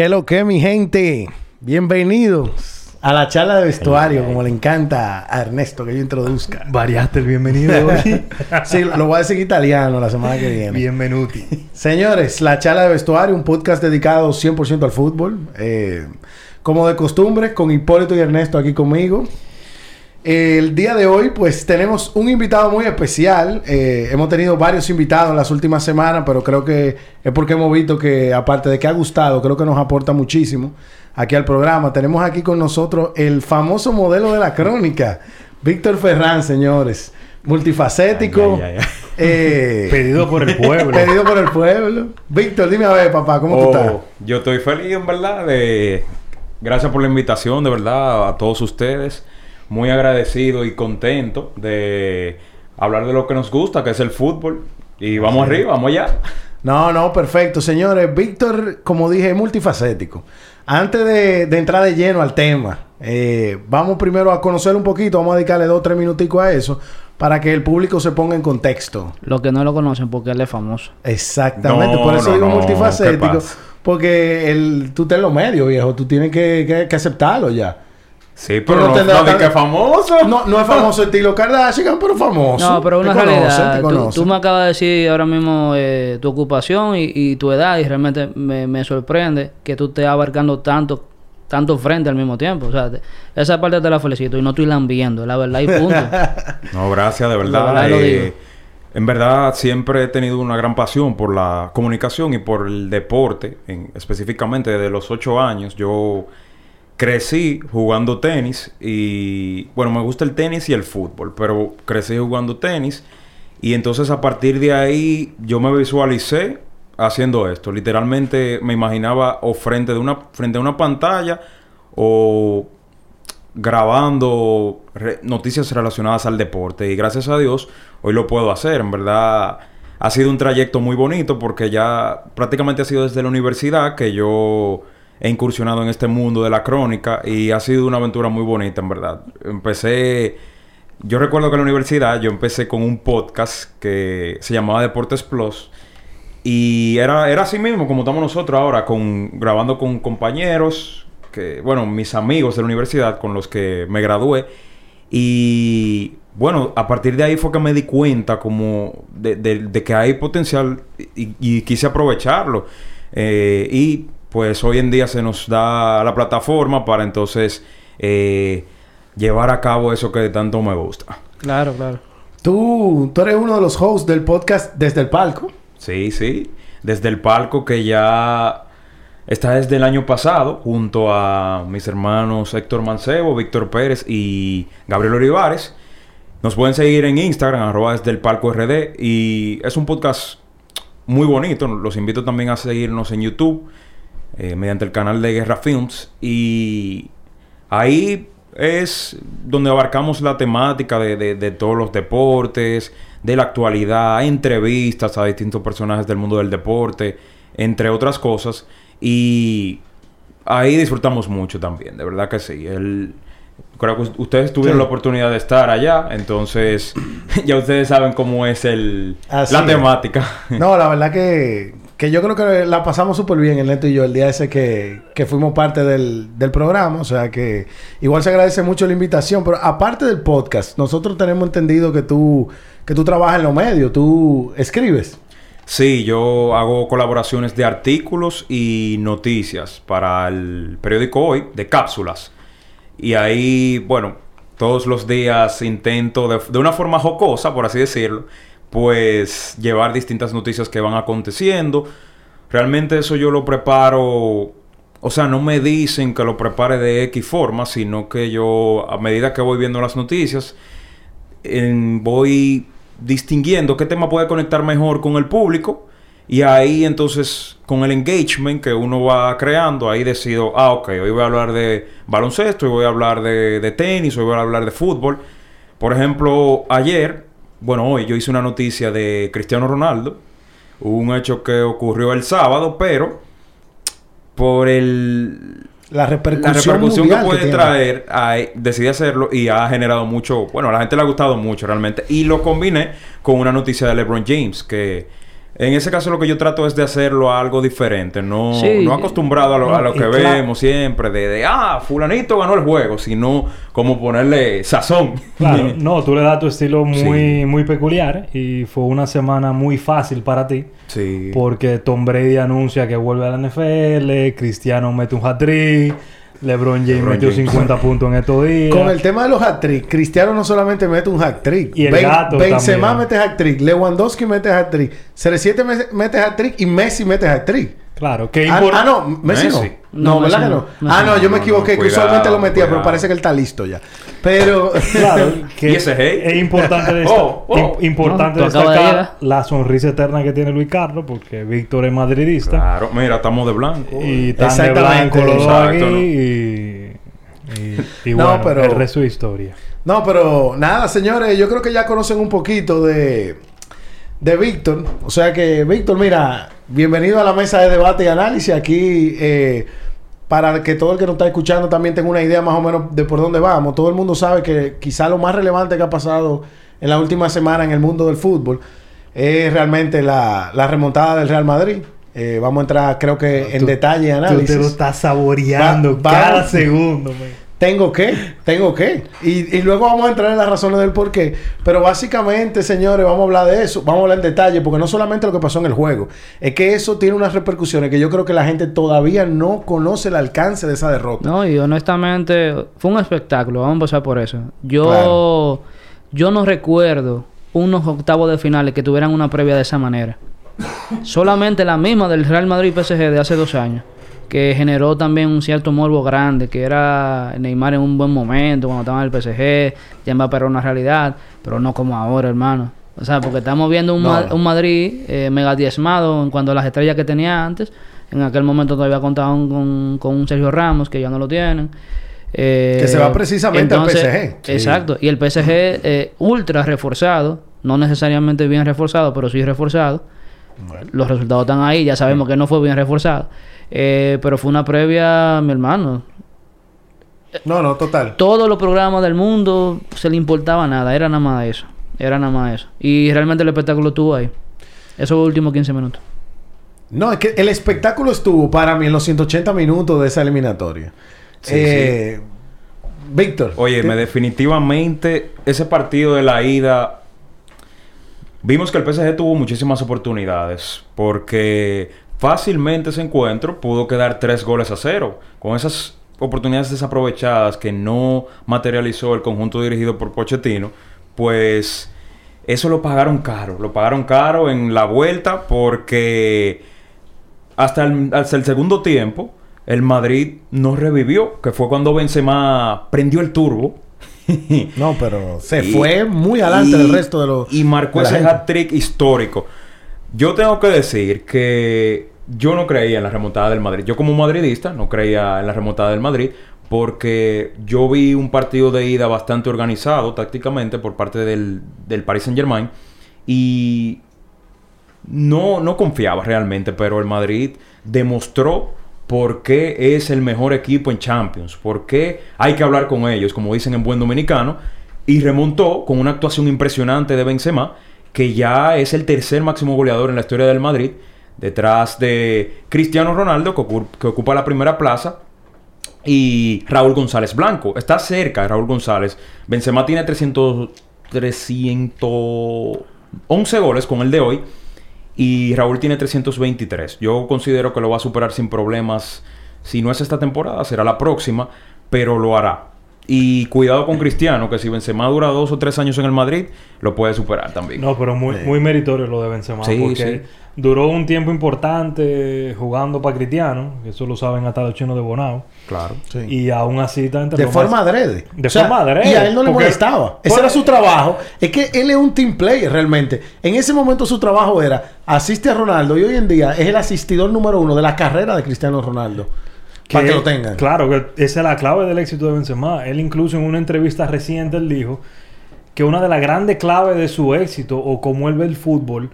¿Qué lo que, mi gente? Bienvenidos a la charla de vestuario, como le encanta a Ernesto que yo introduzca. Variaste el bienvenido hoy. sí, lo voy a decir italiano la semana que viene. Bienvenuti. Señores, la charla de vestuario, un podcast dedicado 100% al fútbol. Eh, como de costumbre, con Hipólito y Ernesto aquí conmigo. El día de hoy, pues tenemos un invitado muy especial. Eh, hemos tenido varios invitados en las últimas semanas, pero creo que es porque hemos visto que, aparte de que ha gustado, creo que nos aporta muchísimo aquí al programa. Tenemos aquí con nosotros el famoso modelo de la crónica, Víctor Ferrán, señores. Multifacético. Eh, pedido por el pueblo. pedido por el pueblo. Víctor, dime a ver, papá, ¿cómo tú Oh, estás? Yo estoy feliz, en verdad. De... Gracias por la invitación, de verdad, a todos ustedes. Muy agradecido y contento de hablar de lo que nos gusta, que es el fútbol. Y vamos arriba, vamos allá. No, no, perfecto. Señores, Víctor, como dije, es multifacético. Antes de, de entrar de lleno al tema, eh, vamos primero a conocer un poquito, vamos a dedicarle dos o tres minuticos a eso, para que el público se ponga en contexto. Los que no lo conocen porque él es famoso. Exactamente, No, por eso no, digo no, ¿qué multifacético, porque el, tú estás en los medios, viejo, tú tienes que, que- que aceptarlo ya. Sí, pero no, no que famoso. No, no es famoso estilo Kardashian, pero famoso. No, pero Te una conocen, realidad. te Tú, me acabas de decir ahora mismo eh, tu ocupación y, y tu edad y realmente me, me sorprende que tú estés abarcando tanto tanto frente al mismo tiempo. O sea, te- esa parte te la felicito y no estoy lambiendo, la verdad y punto. No, gracias, de La verdad. Eh, digo. en verdad, siempre he tenido una gran pasión por la comunicación y por el deporte. En- específicamente desde los ocho años, yo crecí jugando tenis y, bueno, me gusta el tenis y el fútbol, pero crecí jugando tenis y entonces a partir de ahí yo me visualicé haciendo esto. Literalmente me imaginaba o frente, de una, frente a una pantalla o grabando noticias relacionadas al deporte y gracias a Dios hoy lo puedo hacer. En verdad ha sido un trayecto muy bonito porque ya prácticamente ha sido desde la universidad que yo he incursionado en este mundo de la crónica y ha sido una aventura muy bonita en verdad. Empecé, yo recuerdo que en la universidad yo empecé con un podcast que se llamaba Deportes Plus y era, era así mismo como estamos nosotros ahora, con, grabando con compañeros, que, bueno, mis amigos de la universidad con los que me gradué. Y bueno, a partir de ahí fue que me di cuenta como de, que hay potencial y, y quise aprovecharlo. Eh, y pues hoy en día se nos da la plataforma para entonces eh, llevar a cabo eso que tanto me gusta. claro, claro. Tú, tú eres uno de los hosts del podcast Desde el Palco. Sí, sí. Desde el palco que ya está desde el año pasado, junto a mis hermanos Héctor Mancebo, Víctor Pérez y Gabriel Olivares. Nos pueden seguir en Instagram, arroba desde el palco RD. Y es un podcast muy bonito. Los invito también a seguirnos en YouTube, eh, mediante el canal de Guerra Films. Y ahí es donde abarcamos la temática de, de- de todos los deportes, de la actualidad, entrevistas a distintos personajes del mundo del deporte, entre otras cosas. Y ahí disfrutamos mucho también, de verdad que sí. El, creo que ustedes tuvieron Sí. la oportunidad de estar allá, entonces ya ustedes saben cómo es el, Así la es. temática. No, la verdad que, que yo creo que la pasamos súper bien, el Neto y yo, el día ese que, que fuimos parte del, del programa. O sea que igual se agradece mucho la invitación. Pero aparte del podcast, nosotros tenemos entendido que tú, que tú trabajas en los medios, tú escribes. Sí, yo hago colaboraciones de artículos y noticias para el periódico Hoy, de cápsulas. Y ahí, bueno, todos los días intento, de, de una forma jocosa, por así decirlo, pues llevar distintas noticias que van aconteciendo. Realmente eso yo lo preparo, o sea, no me dicen que lo prepare de X forma, sino que yo, a medida que voy viendo las noticias, voy distinguiendo qué tema puede conectar mejor con el público y ahí entonces con el engagement que uno va creando, ahí decido, ah, ok, hoy voy a hablar de baloncesto, hoy voy a hablar de, de tenis, hoy voy a hablar de fútbol. Por ejemplo, ayer, bueno, hoy yo hice una noticia de Cristiano Ronaldo, un hecho que ocurrió el sábado, pero por el La repercusión, la repercusión que puede traer, decidí hacerlo y ha generado mucho, bueno, a la gente le ha gustado mucho realmente. Y lo combiné con una noticia de LeBron James, que En ese caso lo que yo trato es de hacerlo algo diferente, no, Sí. no acostumbrado a lo, a lo que claro. vemos siempre, de, de, ah, fulanito ganó el juego, sino como ponerle sazón. Claro, no, tú le das tu estilo muy, Sí. muy peculiar y fue una semana muy fácil para ti. Sí. Porque Tom Brady anuncia que vuelve a la NFL, Cristiano mete un hat-trick, LeBron James LeBron metió James. 50 puntos en estos días. Con el tema de los hat-trick, Cristiano no solamente mete un hat-trick. Y el gato Benzema también. mete hat-trick, Lewandowski mete hat-trick, CR7 me- mete hat-trick y Messi mete hat-trick. Claro, que Ah, ah, no, Messi, Messi. no. No, No, ¿verdad que no. Ah, no, yo me equivoqué, que usualmente cuidado, lo metía, pero parece que él está listo ya. Pero... Claro, que ¿Y ese es importante, Oh, oh. im- importante de destacar la sonrisa eterna que tiene Luis Carlos, porque Víctor es madridista Claro, mira, estamos de blanco. y tan de Exactamente. blanco los aquí ¿no? y, y, y No, bueno, pero- el resto de historia. No, pero nada, señores, yo creo que ya conocen un poquito de, de Víctor. O sea que, Víctor, mira, bienvenido a la mesa de debate y análisis. Aquí, eh, para que todo el que nos está escuchando también tenga una idea más o menos de por dónde vamos. Todo el mundo sabe que quizá lo más relevante que ha pasado en la última semana en el mundo del fútbol es realmente la, la remontada del Real Madrid. Eh, vamos a entrar, creo que, en Tú- detalle y Tú análisis. te lo estás saboreando Va- va- cada segundo, man. Tengo que, tengo que. Y, y luego vamos a entrar en las razones del por qué. Pero básicamente, señores, vamos a hablar de eso. Vamos a hablar en detalle, porque no solamente lo que pasó en el juego. Es que eso tiene unas repercusiones que yo creo que la gente todavía no conoce el alcance de esa derrota. No, y honestamente fue un espectáculo, vamos a empezar por eso. Yo, Claro. yo no recuerdo unos octavos de finales que tuvieran una previa de esa manera. Solamente la misma del Real Madrid PSG de hace dos años, que generó también un cierto morbo grande, que era Neymar en un buen momento, cuando estaba en el PSG, ya Mbappé era una realidad, pero no como ahora, hermano. O sea, porque estamos viendo un, No, Ma- un Madrid eh, mega diezmado en cuanto a las estrellas que tenía antes. En aquel momento todavía contaban con, con un Sergio Ramos, que ya no lo tienen. Eh, Que se va precisamente al PSG. Sí. Exacto. Y el PSG eh, ultra reforzado, no necesariamente bien reforzado, pero sí reforzado. Los resultados están ahí, ya sabemos que no fue bien reforzado. Eh, pero fue una previa, mi hermano. No, no, total. Todos los programas del mundo se le importaba nada, era nada más eso. Era nada más eso. Y realmente el espectáculo estuvo ahí. Esos últimos 15 minutos. No, es que el espectáculo estuvo para mí en los 180 minutos de esa eliminatoria. Sí, Eh, Víctor. Oye, ¿qué- me definitivamente ese partido de la ida vimos que el PSG tuvo muchísimas oportunidades porque fácilmente ese encuentro pudo quedar tres goles a cero con esas oportunidades desaprovechadas que no materializó el conjunto dirigido por Pochettino, pues eso lo pagaron caro, lo pagaron caro en la vuelta porque hasta el, hasta el segundo tiempo, el Madrid no revivió, que fue cuando Benzema prendió el turbo. No, pero se Y- fue muy adelante del resto de los. Y marcó ese hat-trick histórico. Yo tengo que decir que yo no creía en la remontada del Madrid. Yo como madridista no creía en la remontada del Madrid porque yo vi un partido de ida bastante organizado tácticamente por parte del, del Paris Saint Germain y no, no confiaba realmente, pero el Madrid demostró por qué es el mejor equipo en Champions, por qué hay que hablar con ellos, como dicen en buen dominicano, y remontó con una actuación impresionante de Benzema, que ya es el tercer máximo goleador en la historia del Madrid, detrás de Cristiano Ronaldo, que, ocu- que ocupa la primera plaza, y Raúl González Blanco. Está cerca de Raúl González. Benzema tiene 300, 311 goles con el de hoy. Y Raúl tiene 323. Yo considero que lo va a superar sin problemas. Si no es esta temporada, será la próxima. Pero lo hará. Y cuidado con Cristiano, que si Benzema dura dos o tres años en el Madrid, lo puede superar también. No, pero muy, Sí. muy meritorio lo de Benzema. Sí, porque sí. duró un tiempo importante jugando para Cristiano. que Eso lo saben hasta los chinos de Bonao. Claro. Sí. Y aún así está entre De los forma más- adrede. De forma adrede, Y a él no le porque- molestaba. Ese era su trabajo. Es que él es un team player realmente. En ese momento su trabajo era asiste a Ronaldo y hoy en día es el asistidor número uno de la carrera de Cristiano Ronaldo. Para que lo tengan. Claro, que esa es la clave del éxito de Benzema. Él incluso en una entrevista reciente él dijo que una de las grandes claves de su éxito o cómo él ve el fútbol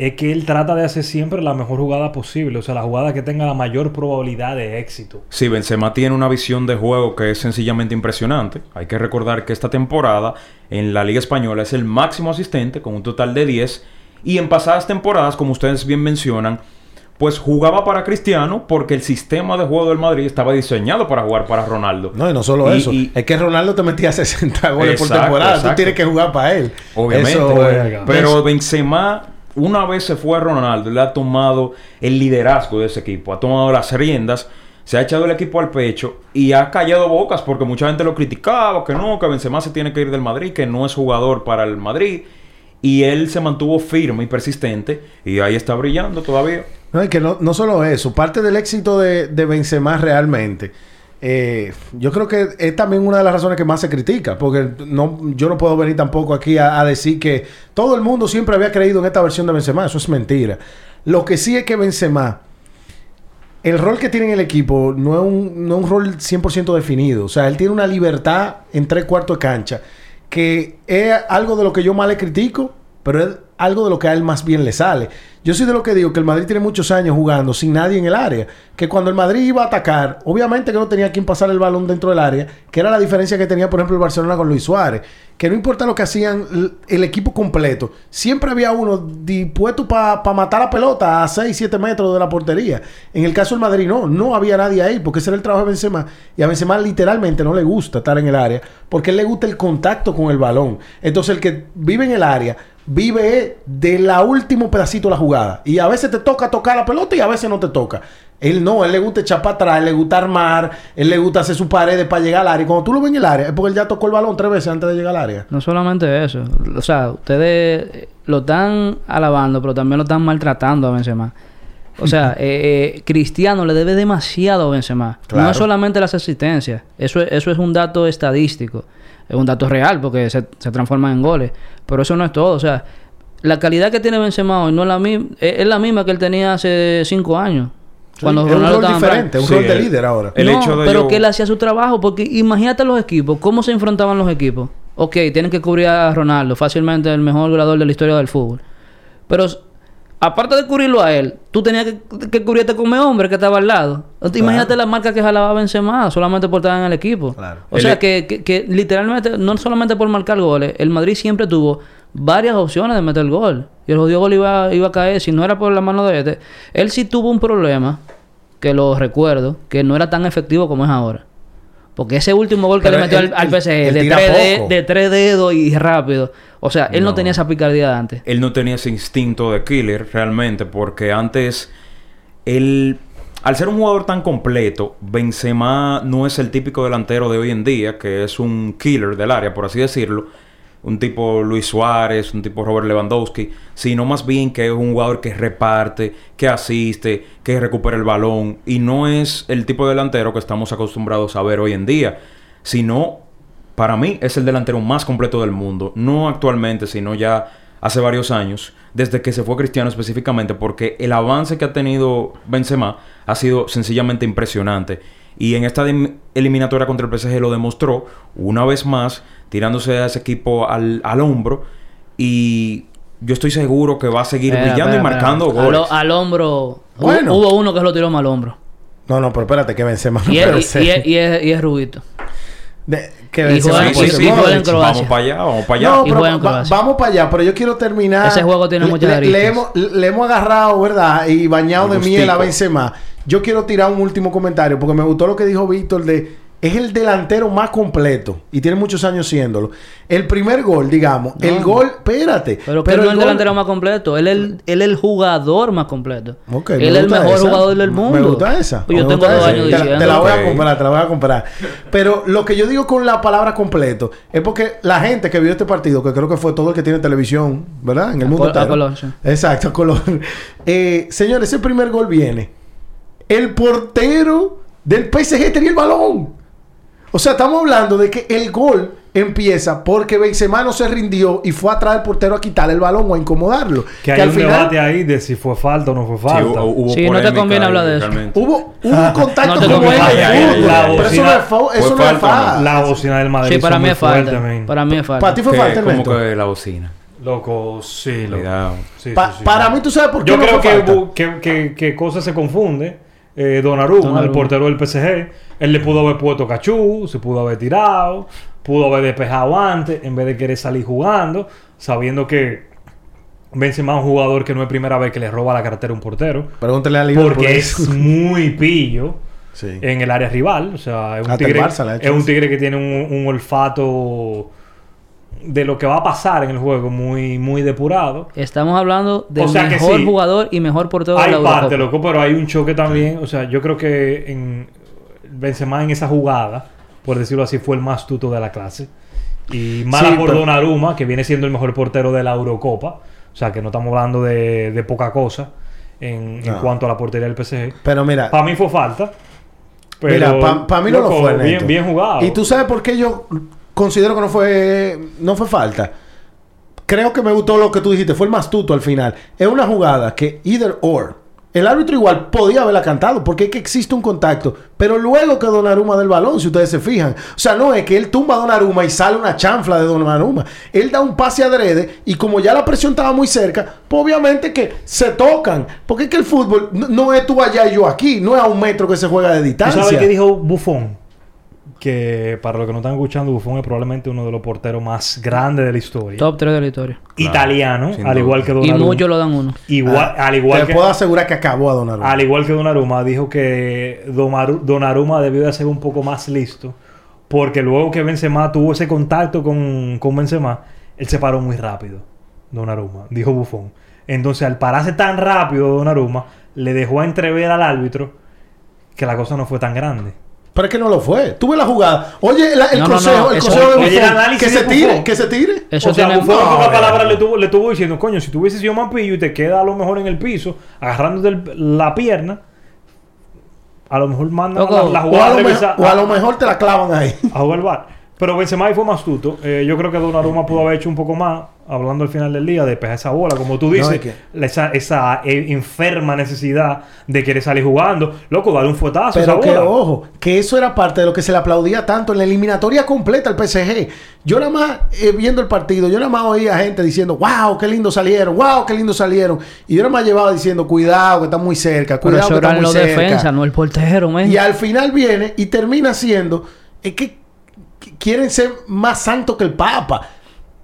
es que él trata de hacer siempre la mejor jugada posible, o sea, la jugada que tenga la mayor probabilidad de éxito. Sí, Benzema tiene una visión de juego que es sencillamente impresionante. Hay que recordar que esta temporada en la Liga Española es el máximo asistente con un total de 10 Y en pasadas temporadas, como ustedes bien mencionan, pues jugaba para Cristiano porque el sistema de juego del Madrid estaba diseñado para jugar para Ronaldo. No, y no solo Y- eso. y- es que Ronaldo te metía 60 goles por Exacto, temporada. Tú tienes que jugar para él. Obviamente. Eso, Verga. Pero Benzema, una vez se fue a Ronaldo, le ha tomado el liderazgo de ese equipo, ha tomado las riendas, se ha echado el equipo al pecho y ha callado bocas porque mucha gente lo criticaba, que no, que Benzema se tiene que ir del Madrid, que no es jugador para el Madrid. Y él se mantuvo firme y persistente y ahí está brillando todavía. No, y que no, no solo eso. Parte del éxito de, de Benzema realmente... eh, yo creo que es también una de las razones que más se critica. Porque no, yo no puedo venir tampoco aquí a, decir que todo el mundo siempre había creído en esta versión de Benzema. Eso es mentira. Lo que sí es que Benzema... El rol que tiene en el equipo no es un, no es un rol 100% definido. O sea, él tiene una libertad en tres cuartos de cancha que es algo de lo que yo más le critico, pero es algo de lo que a él más bien le sale. Yo soy de lo que digo que el Madrid tiene muchos años jugando sin nadie en el área. Que cuando el Madrid iba a atacar, obviamente que no tenía quien pasar el balón dentro del área, que era la diferencia que tenía, por ejemplo, el Barcelona con Luis Suárez. Que no importa lo que hacían el equipo completo, siempre había uno dispuesto para matar la pelota a 6, 7 metros de la portería. En el caso del Madrid, no, no había nadie ahí, porque ese era el trabajo de Benzema. Y a Benzema literalmente no le gusta estar en el área, porque él le gusta el contacto con el balón. Entonces, el que vive en el área, vive de la último pedacito de la jugada. Y a veces te toca tocar la pelota y a veces no te toca. Él no, él le gusta echar para atrás, él le gusta armar, él le gusta hacer sus paredes para llegar al área. Y cuando tú lo ves en el área, es porque él ya tocó el balón tres veces antes de llegar al área. No solamente eso. O sea, ustedes eh, lo están alabando, pero también lo están maltratando a Benzema. O sea, eh, eh, Cristiano le debe demasiado a Benzema. Claro. No es solamente las asistencias. Eso, es- eso es un dato estadístico. Es un dato real porque se, se transforman en goles. Pero eso no es todo. O sea, la calidad que tiene Benzema hoy no es la, misma, es, es la misma que él tenía hace cinco años. Sí, cuando es un Ronaldo rol diferente, un Sí, rol de el- líder ahora. el no, hecho de pero yo- que él hacía su trabajo, porque imagínate los equipos, cómo se enfrentaban los equipos. Ok, tienen que cubrir a Ronaldo, fácilmente el mejor goleador de la historia del fútbol. Pero aparte de cubrirlo a él, tú tenías que, que cubrirte con un hombre que estaba al lado. Imagínate la marca que jalaba Benzema solamente por estar en el equipo. Claro. O El- sea que, que, que literalmente, no solamente por marcar goles, el Madrid siempre tuvo varias opciones de meter gol. Y el jodido gol iba, iba a caer, si no era por la mano de este. Él sí tuvo un problema, que lo recuerdo, que no era tan efectivo como es ahora. Porque ese último gol que Pero le metió al, al PSG de, de tres dedos y rápido. O sea, él no, No. tenía esa picardía de antes. él no tenía ese instinto de killer realmente, porque antes él, al ser un jugador tan completo, Benzema no es el típico delantero de hoy en día, que es un killer del área, por así decirlo. Un tipo Luis Suárez, un tipo Robert Lewandowski, sino más bien que es un jugador que reparte, que asiste, que recupera el balón, y no es el tipo de delantero que estamos acostumbrados a ver hoy en día, sino para mí es el delantero más completo del mundo. No actualmente, sino ya hace varios años. Desde que se fue Cristiano específicamente. Porque el avance que ha tenido Benzema ha sido sencillamente impresionante. Y en esta eliminatoria contra el PSG lo demostró una vez más. Tirándose a ese equipo al, al hombro. Y yo estoy seguro que va a seguir brillando y marcando espera. goles. Al, hombro. Bueno. Hubo uno que lo tiró mal al hombro. No, no, pero espérate, que Benzema no Y es, y, es, y, es, y es rubito. De- que y Sí, sí, en. Croacia. Vamos para allá, vamos para allá. No, Y pero va- Croacia. vamos para allá, pero yo quiero terminar. Ese juego tiene muchas le, le hemos, le hemos agarrado, ¿verdad? Y bañado de miel a. Benzema. Yo quiero tirar un último comentario porque me gustó lo que dijo Víctor de es el delantero más completo y tiene muchos años siéndolo. El primer gol, digamos, el gol, espérate, Pero, que no es el gol- delantero más completo. Él es el, él es el jugador más completo. Él es el mejor esa. jugador del mundo. Me gusta esa. Pues yo tengo dos años te, diciendo. te la voy a comprar, te la voy a comprar. Pero lo que yo digo con la palabra completo es porque la gente que vio este partido, que creo que fue todo el que tiene televisión, ¿verdad? En el A mundo col- a entero. color, sí. Exacto, a color. Eh, señores, ese primer gol viene. El portero del PSG tenía el balón. O sea, estamos hablando de que el gol empieza porque Benzema no se rindió y fue atrás del portero a quitarle el balón o a incomodarlo. Que hay un debate ahí de si fue falta o no fue Sí, falta. hubo- hubo Sí, no te conviene hablar de eso. Hubo, hubo un contacto No te como conviene. el Ay, la pero eso bocina- no es, eso ¿Fue no es falta. La bocina del Madrid Sí, para mí es falta. Para mí es falta. Para ti fue falta, como Ernesto. que la bocina. Loco, sí, loco. Cuidado. Sí, Pa- sí, sí. para mí, ¿tú sabes por qué Yo no creo fue que, falta? que, que, que cosa se confunde. Eh, Donnarumma, Donnarumma. el portero del PSG, él le pudo haber puesto cachú, se pudo haber tirado, pudo haber despejado antes, en vez de querer salir jugando, sabiendo que Benzema es un jugador que no es primera vez que le roba la cartera a un portero. Pregúntale a Liverpool. Porque es muy pillo Sí. en el área rival. O sea, es un, Hasta tigre, es un tigre que tiene un, un olfato de lo que va a pasar en el juego muy, muy depurado. Estamos hablando del O sea que mejor sí. jugador y mejor portero de Hay la parte, Eurocopa. loco, pero hay un choque también. O sea, yo creo que en Benzema en esa jugada, por decirlo así, fue el más tuto de la clase. Y mala Sí, por pero- Donnarumma, que viene siendo el mejor portero de la Eurocopa. O sea, que no estamos hablando de, de poca cosa en, cuanto a la portería del PSG. Pero mira, Para mí fue falta. Pero, mira, para mí no loco, lo fue. Bien, bien jugado. Y tú sabes por qué yo considero que no fue, no fue falta. Creo que me gustó lo que tú dijiste, fue el más tuto al final. Es una jugada que either or. El árbitro igual podía haberla cantado porque es que existe un contacto. Pero luego que Donnarumma del balón, si ustedes se fijan. O sea, no es que él tumba a Donnarumma y sale una chanfla de Donnarumma. Él da un pase adrede y como ya la presión estaba muy cerca, pues obviamente que se tocan. Porque es que el fútbol no, no es tú allá y yo aquí. No es a un metro que se juega de ¿Tú distancia. sabes qué dijo Buffon? Que para los que no están escuchando, Buffon es probablemente uno de los porteros más grandes de la historia. Top 3 de la historia. Italiano, al igual que Y Donnarumma. muchos lo dan uno. Igual, al igual Te que puedo asegurar que acabó a Donnarumma. al igual que Donnarumma dijo que Donnarumma debió de ser un poco más listo porque luego que Benzema tuvo ese contacto con, con Benzema, él se paró muy rápido. Donnarumma, dijo Buffon. Entonces, al pararse tan rápido Donnarumma, le dejó a entrever al árbitro que la cosa no fue tan grande. Pero es que no lo fue. Tuve la jugada. Oye, la- el No, consejo, no, el eso- consejo de Buffon, que se tire, que se tire. Eso o sea, tiene... Buffon pocas ver. palabras le tuvo, le tuvo diciendo, coño, si tú hubieses sido más pillo y te queda a lo mejor en el piso, agarrándote el- la pierna, a lo mejor manda Loco, la, la O a, jugada lo reversa mejor, o a lo mejor te la clavan ahí. a jugar el bar. Pero Benzema ahí fue más astuto. Eh, yo creo que Donnarumma pudo haber hecho un poco más, hablando al final del día, de pegar esa bola. Como tú dices, esa, esa eh, enferma necesidad de querer salir jugando. Loco, dale un fuetazo a Pero esa que bola. ojo, que eso era parte de lo que se le aplaudía tanto en la eliminatoria completa al PSG. Yo nada más eh, viendo el partido, yo nada más oía gente diciendo, wow, qué lindo salieron, wow, qué lindo salieron. Y yo nada más llevaba diciendo, cuidado, que está muy cerca, Pero cuidado, eso que está eran muy los cerca. defensas, no el portero, man. Y al final viene y termina siendo es que qu- quieren ser más santos que el Papa.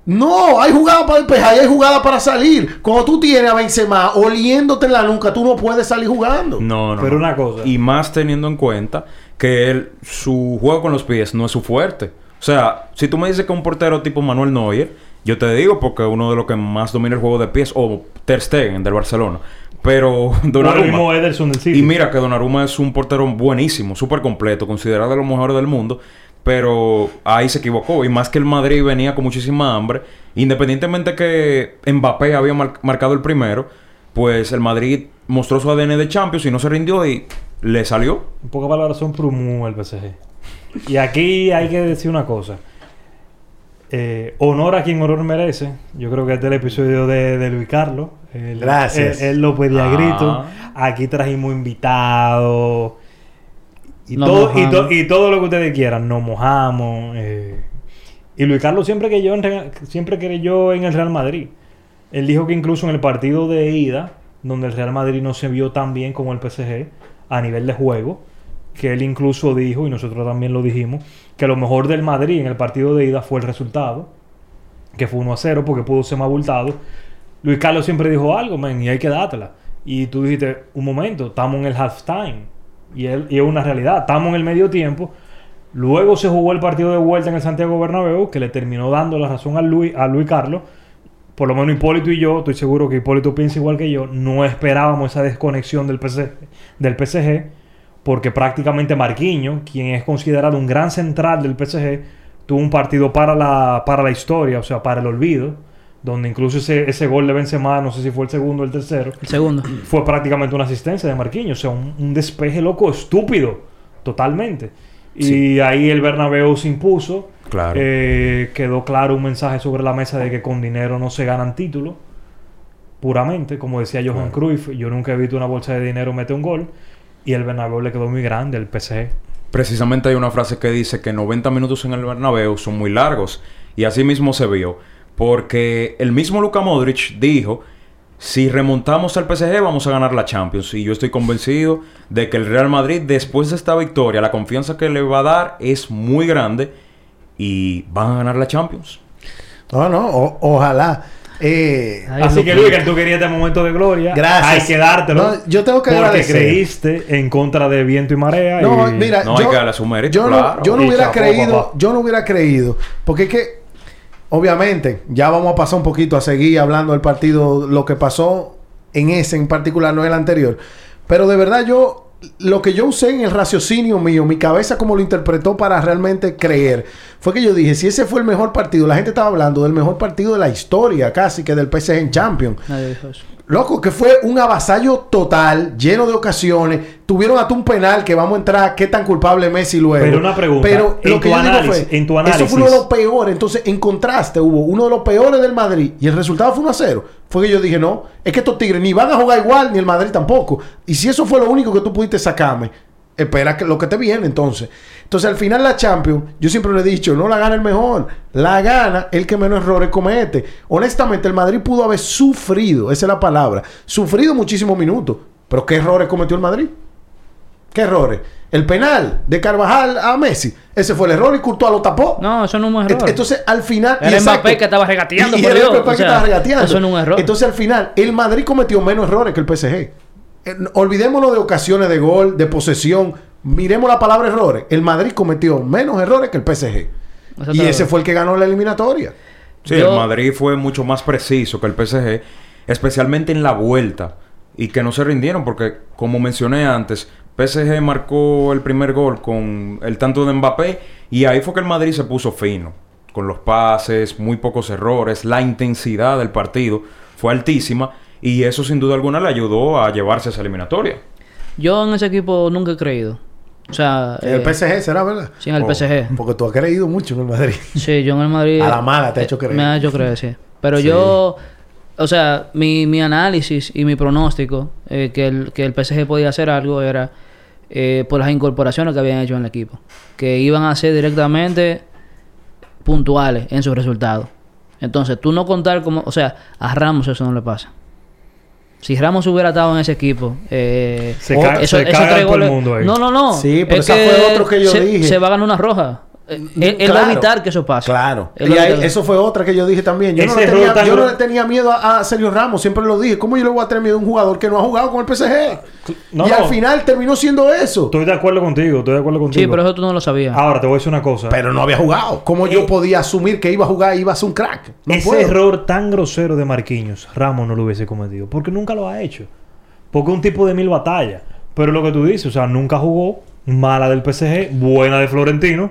No, hay jugada para despejar y hay jugada para salir. Cuando tú tienes a Benzema oliéndote en la nuca, tú no puedes salir jugando. No, no. Pero no. una cosa. Y más teniendo en cuenta que él, su juego con los pies no es su fuerte. O sea, si tú me dices que un portero tipo Manuel Neuer, yo te digo porque uno de los que más domina el juego de pies, o Ter Stegen del Barcelona. Pero Donnarumma... Ederson del City. Y mira que Donnarumma es un portero buenísimo, súper completo, considerado de los mejores del mundo. Pero ahí se equivocó. Y más que el Madrid venía con muchísima hambre. Independientemente que Mbappé había mar- marcado el primero, pues el Madrid mostró su ADN de Champions y no se rindió y le salió. En pocas palabras, son prumú el PSG. Y aquí hay que decir una cosa. Eh, honor a quien honor merece. Yo creo que este es el episodio de, de Luis Carlos. Él- Gracias. Él, él lo pedía a Ah. grito. Aquí trajimos invitados. Y, Nos todo, y, to- y todo lo que ustedes quieran. Nos mojamos. eh. Y Luis Carlos siempre que yo en siempre creyó en el Real Madrid. Él dijo que incluso en el partido de ida, donde el Real Madrid no se vio tan bien como el PSG a nivel de juego, que él incluso dijo, y nosotros también lo dijimos, que lo mejor del Madrid en el partido de ida fue el resultado, que fue 1 a 0 porque pudo ser más abultado. Luis Carlos siempre dijo algo, men, y hay que dártela. Y tú dijiste, un momento, estamos en el halftime. Y, él- y es una realidad, estamos en el medio tiempo. Luego se jugó el partido de vuelta en el Santiago Bernabéu, que le terminó dando la razón a Luis, a Luis Carlos. Por lo menos Hipólito y yo, estoy seguro que Hipólito piensa igual que yo, no esperábamos esa desconexión del PSG, del PSG porque prácticamente Marquinhos, quien es considerado un gran central del PSG, tuvo un partido para la, para la historia, o sea, para el olvido, donde incluso ese, ese gol de Benzema, no sé si fue el segundo o el tercero, El segundo. fue prácticamente una asistencia de Marquinhos, o sea, un, un despeje loco estúpido, totalmente. Y ahí el Bernabéu se impuso. Claro. Eh, quedó claro un mensaje sobre la mesa de que con dinero no se ganan títulos, puramente, como decía Johan Cruyff, yo nunca he visto una bolsa de dinero meter un gol, y el Bernabéu le quedó muy grande, el PSG. Precisamente hay una frase que dice que 90 minutos en el Bernabéu son muy largos. Y así mismo se vio. Porque el mismo Luka Modric dijo, si remontamos al PSG vamos a ganar la Champions. Y yo estoy convencido de que el Real Madrid después de esta victoria, la confianza que le va a dar es muy grande y van a ganar la Champions. No, no, o- ojalá. Eh, Ay, Así que que- Luis, que tú querías este momento de gloria. Gracias. Hay que dártelo. No, yo tengo que Porque agradecer. creíste en contra de viento y marea. No, y- mira, No, hay yo, que darle su mérito, yo claro. no, yo no hubiera creído, papá. yo no hubiera creído, porque es que, obviamente, ya vamos a pasar un poquito a seguir hablando del partido, lo que pasó en ese en particular, no el anterior, pero de verdad yo, lo que yo usé en el raciocinio mío, mi cabeza como lo interpretó para realmente creer, fue que yo dije, si ese fue el mejor partido, la gente estaba hablando del mejor partido de la historia, casi que del PSG en Champions. Nadie dijo eso. Loco, que fue un avasallo total, lleno de ocasiones. Tuvieron hasta un penal que vamos a entrar, qué tan culpable Messi luego. Pero una pregunta, Pero en lo que tu yo digo análisis- fue, en tu eso fue uno de análisis- los peores. Entonces, en contraste, hubo uno de los peores del Madrid y el resultado fue 1 a 0. Fue que yo dije, no, es que estos tigres ni van a jugar igual, ni el Madrid tampoco. Y si eso fue lo único que tú pudiste sacarme, espera que lo que te viene entonces. Entonces, al final la Champions, yo siempre le he dicho, no la gana el mejor, la gana el que menos errores comete. Honestamente, el Madrid pudo haber sufrido, esa es la palabra, sufrido muchísimos minutos. Pero ¿qué errores cometió el Madrid? ¿Qué errores? El penal de Carvajal a Messi. Ese fue el error y Courtois lo tapó. No, eso no es un error. Entonces, al final... Exacto. Mbappé que estaba regateando, Y, Dios. Mbappé O que sea, estaba regateando. eso no es un error. Entonces, al final, el Madrid cometió menos errores que el PSG. Eh, no- olvidémonos de ocasiones de gol, de posesión. Miremos la palabra errores. El Madrid cometió menos errores que el PSG. Eso Y ese fue el que ganó la eliminatoria. Sí, Yo- el Madrid fue mucho más preciso que el PSG, especialmente en la vuelta. Y que no se rindieron porque, como mencioné antes, PSG marcó el primer gol con el tanto de Mbappé y ahí fue que el Madrid se puso fino. Con los pases, muy pocos errores, la intensidad del partido fue altísima y eso sin duda alguna le ayudó a llevarse esa eliminatoria. Yo en ese equipo nunca he creído. O sea... En el eh, PSG será, ¿verdad? sí, en el PSG. Porque tú has creído mucho en el Madrid. Sí, yo en el Madrid... A la mala te ha hecho creer. Me ha hecho creer, sí. Pero Sí. yo... O sea, mi, mi análisis y mi pronóstico eh, que, el, que el PSG podía hacer algo era eh, por las incorporaciones que habían hecho en el equipo. Que iban a ser directamente puntuales en sus resultados. Entonces, tú no contar como... O sea, a Ramos eso no le pasa. Si Ramos hubiera estado en ese equipo... Eh, Se, ca- eso- se esos caga tres todo el mundo ahí. No, no, no. Sí, pero Es ese fue otro que yo se, dije. Se va a ganar una roja. Eh, Él, él va a Claro. evitar que eso pase. Claro. Él Y eso fue otra que yo dije también. Yo, no le, error tenía, tan yo no le tenía miedo a, a Sergio Ramos, siempre lo dije. ¿Cómo yo le voy a tener miedo a un jugador que no ha jugado con el PSG? No, y no. al final terminó siendo eso. Estoy de acuerdo contigo, estoy de acuerdo contigo. Sí, pero eso tú no lo sabías. Ahora te voy a decir una cosa. Pero no había jugado. ¿Cómo Eh, yo podía asumir que iba a jugar y iba a ser un crack? No Ese puedo. error tan grosero de Marquinhos, Ramos no lo hubiese cometido. Porque nunca lo ha hecho. Porque es un tipo de mil batallas. Pero lo que tú dices, o sea, nunca jugó. Mala del PSG, buena de Florentino.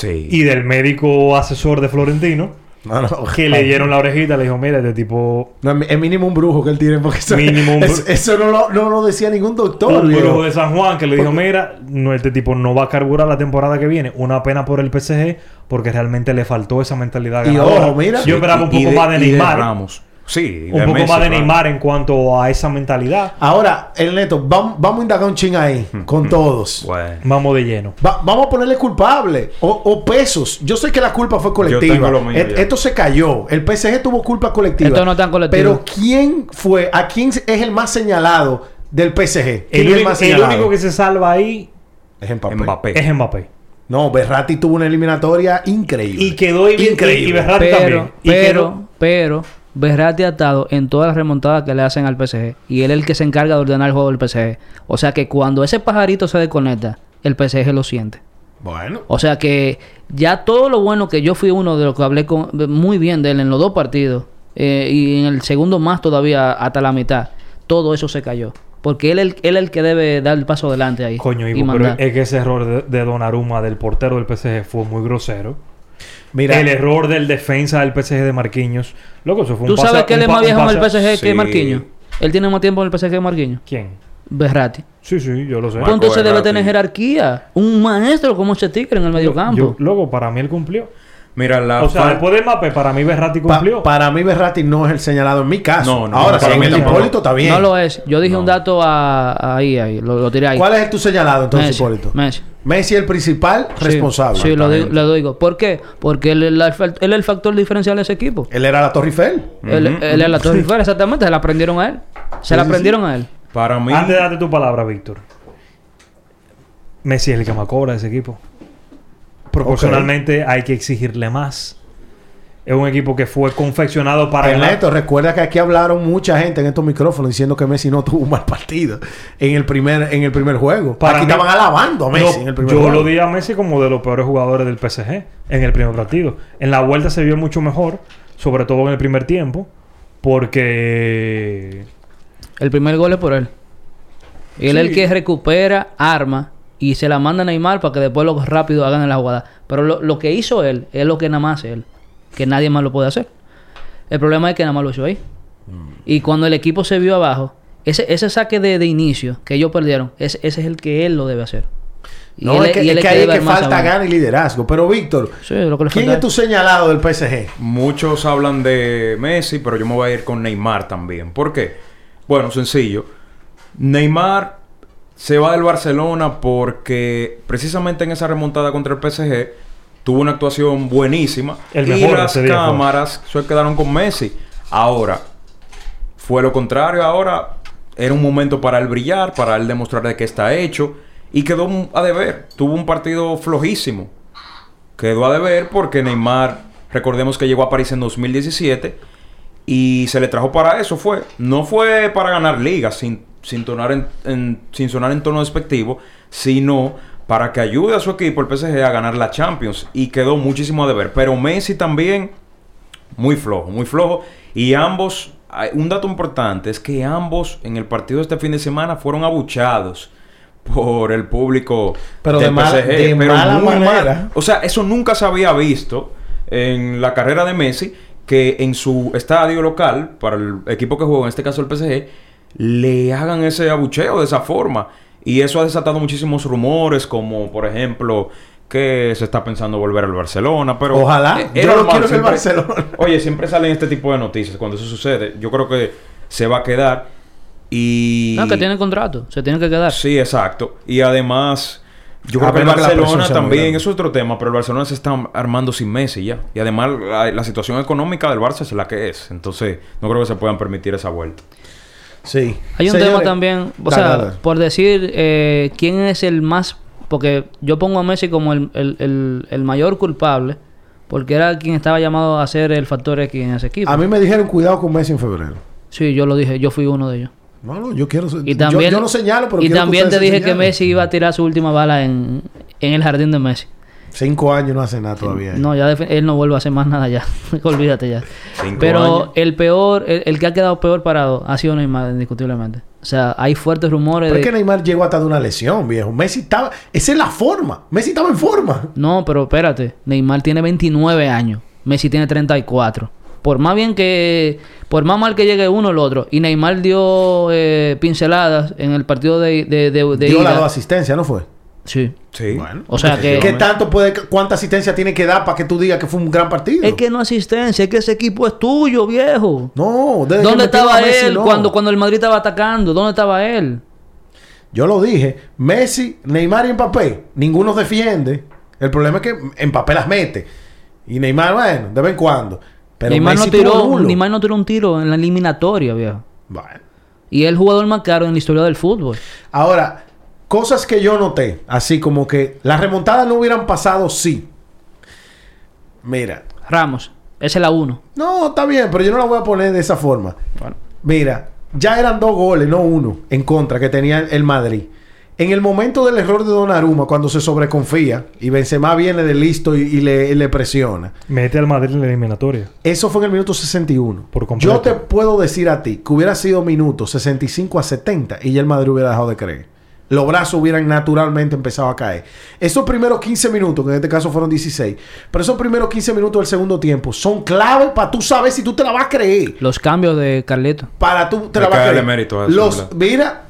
Sí. Y del médico asesor de Florentino. No, no. Que le dieron la orejita. Le dijo, mira, este tipo... No, es mínimo un brujo que él tiene. Porque eso, Mínimo un eso, no, lo, no lo decía ningún doctor. un viejo. brujo de San Juan que le dijo, mira, no, este tipo no va a carburar la temporada que viene. Una pena por el PSG porque realmente le faltó esa mentalidad Y ojo, mira. Yo esperaba un poco más de y Neymar. Ramos. Sí, un poco Messi, más de claro. Neymar en cuanto a esa mentalidad. Ahora, el neto, vamos, vamos a indagar un ching ahí con todos. Bueno. Vamos de lleno. Va- vamos a ponerle culpable o, o pesos. Yo sé que la culpa fue colectiva. tengo lo mío Et- ya. esto se cayó. El PSG tuvo culpa colectiva. Esto no es tan colectivo. Pero ¿quién fue? ¿A quién es el más señalado del PSG? ¿Quién El, es el único, más el señalado? único que se salva ahí es Mbappé. Mbappé. es Mbappé. No, Berratti tuvo una eliminatoria increíble. Y quedó increíble. y, y Berratti pero, también. Y pero, quedó- pero, Berratti ha estado en todas las remontadas que le hacen al PSG. Y él es el que se encarga de ordenar el juego del PSG. O sea que cuando ese pajarito se desconecta, el PSG lo siente. Bueno. O sea que ya todo lo bueno que yo fui uno de los que hablé con, muy bien de él en los dos partidos. eh, y en el segundo más todavía hasta la mitad. Todo eso se cayó. Porque él, él, él es el que debe dar el paso adelante ahí. Coño, y pero es que ese error de, de Donnarumma, del portero del PSG, fue muy grosero. Mira, El error del defensa del PSG de Marquinhos. Loco, eso fue un ¿Tú pase- sabes que él es más viejo en el PSG que. Marquinhos? Él tiene más tiempo en el PSG que Marquinhos. ¿Quién? Berratti. Sí, sí, yo lo sé. Pues entonces debe tener jerarquía. Un maestro como ese tigre en el medio campo. Yo, loco, para mí él cumplió. Mira, la o sea, después de Mbappé, para mí Berratti pa- cumplió. para mí Berratti no es el señalado en mi caso. No, no, Ahora, para si en el. Hipólito está bien. No lo es. Yo dije No. un dato a- ahí, ahí. Lo, lo tiré ahí. ¿Cuál es tu señalado entonces, Messi. Hipólito? Messi. Messi es el principal Sí, responsable. Sí, lo, lo digo. ¿Por qué? Porque él, es la- él es el factor diferencial de ese equipo. Él era la Torre Eiffel. Él, él es la Torre Eiffel, exactamente. Se la aprendieron a él. Se la sí, aprendieron a él. para mí... Antes de darte tu palabra, Víctor. Messi es el que más cobra de ese equipo. Proporcionalmente hay que exigirle más. es un equipo que fue confeccionado para ganar. Ernesto, recuerda que aquí hablaron mucha gente en estos micrófonos diciendo que Messi no tuvo un mal partido en el primer, en el primer juego. Para aquí mí- estaban alabando a Messi Yo- en el primer yo juego. lo di a Messi como de los peores jugadores del PSG en el primer partido. En la vuelta se vio mucho mejor, sobre todo en el primer tiempo, porque El primer gol es por él. Y él es el que recupera arma y se la manda a Neymar para que después los rápido hagan la jugada. Pero lo, lo que hizo él es lo que nada más hace él. Que nadie más lo puede hacer. El problema es que nada más lo hizo ahí. Y cuando el equipo se vio abajo, ese, ese saque de, de inicio que ellos perdieron, ese, ese es el que él lo debe hacer. Y No, él- es que, y él es que el ahí es que falta gana y liderazgo. Pero, Víctor, Sí, lo que le ¿quién es tu señalado del PSG? Muchos hablan de Messi, pero yo me voy a ir con Neymar también. ¿Por qué? Bueno, sencillo. Neymar se va del Barcelona porque precisamente en esa remontada contra el PSG tuvo una actuación buenísima El y las cámaras se quedaron con Messi. Ahora, fue lo contrario. Ahora era un momento para él brillar, para él demostrar de qué está hecho y quedó a deber. Tuvo un partido flojísimo quedó a deber porque Neymar, recordemos que llegó a París en 2017 y se le trajo para eso, fue. No fue para ganar ligas sin, sin, tonar en, en- sin sonar en tono despectivo, sino para que ayude a su equipo, el PSG, a ganar la Champions. Y quedó muchísimo a deber. Pero Messi también, muy flojo, muy flojo. Y ambos, un dato importante es que ambos en el partido de este fin de semana fueron abuchados por el público Pero del de mala- PSG, de pero mala muy mal. manera. O sea, eso nunca se había visto en la carrera de Messi, que en su estadio local, para el equipo que juega, en este caso el PSG, le hagan ese abucheo de esa forma. Y eso ha desatado muchísimos rumores, como por ejemplo que se está pensando volver al Barcelona, pero Ojalá. eh, Yo lo quiero en el Barcelona. Oye, siempre salen este tipo de noticias cuando eso sucede. Yo creo que se va a quedar y No, que tiene contrato. Se tiene que quedar. Sí, exacto. Y además, yo creo que el Barcelona también es otro tema, pero el Barcelona se está armando sin Messi ya. Y además, la, la situación económica del Barça es la que es. Entonces, no creo que se puedan permitir esa vuelta. Sí. Hay un Señores, tema también, o sea, por decir eh, quién es el más, porque yo pongo a Messi como el, el- el- el mayor culpable, porque era quien estaba llamado a ser el factor X en ese equipo. A mí me dijeron cuidado con Messi en febrero. Sí, yo lo dije, yo fui uno de ellos. No, no, yo quiero... Y también, yo, no señalo, pero y también te dije que. Messi iba a tirar su última bala en, en el jardín de Messi. Cinco años no hace nada todavía. No, ya él no vuelve a hacer más nada ya. Olvídate ya. Cinco Pero años. el peor, el, el que ha quedado peor parado ha sido Neymar, indiscutiblemente. O sea, hay fuertes rumores Pero de... es que Neymar llegó hasta de una lesión, viejo. Messi estaba... Esa es la forma. Messi estaba en forma. No, pero espérate. Neymar tiene 29 años. Messi tiene 34. Por más bien que... Por más mal que llegue uno o el otro. Y Neymar dio eh, pinceladas en el partido de, de, de, de Dio ida. las dos asistencias, ¿no fue? Sí. Sí. Bueno. O sea que... ¿Qué tanto puede... ¿Cuánta asistencia tiene que dar para que tú digas que fue un gran partido? Es que no asistencia. Es que ese equipo es tuyo, viejo. No. desde ¿Dónde estaba Messi, él no. cuando, cuando el Madrid estaba atacando? ¿Dónde estaba él? Yo lo dije. Messi, Neymar y Mbappé. Ninguno defiende. El problema es que Mbappé las mete. Y Neymar, bueno, de vez en cuando. Pero Neymar, Messi no tiró. Neymar no tiró un tiro en la eliminatoria, viejo. Bueno. Y es el jugador más caro en la historia del fútbol. Ahora, cosas que yo noté, así como que las remontadas no hubieran pasado, sí. Mira, Ramos, esa es la uno. no, está bien, pero yo no la voy a poner de esa forma. Bueno. Mira, ya eran dos goles, no uno, en contra que tenía el Madrid. En el momento del error de Donnarumma, cuando se sobreconfía y Benzema viene de listo y, y le, y le presiona. Mete al Madrid en la eliminatoria. Eso fue en el minuto 61. Por completo. Yo te puedo decir a ti que hubiera sido minuto 65 a 70 y ya el Madrid hubiera dejado de creer. Los brazos hubieran naturalmente empezado a caer. Esos primeros 15 minutos, que en este caso fueron 16, pero esos primeros 15 minutos del segundo tiempo son clave para tú saber si tú te la vas a creer. Los cambios de Carleto. Para tú te la vas a creer. mérito a eso, Los, ¿verdad? mira,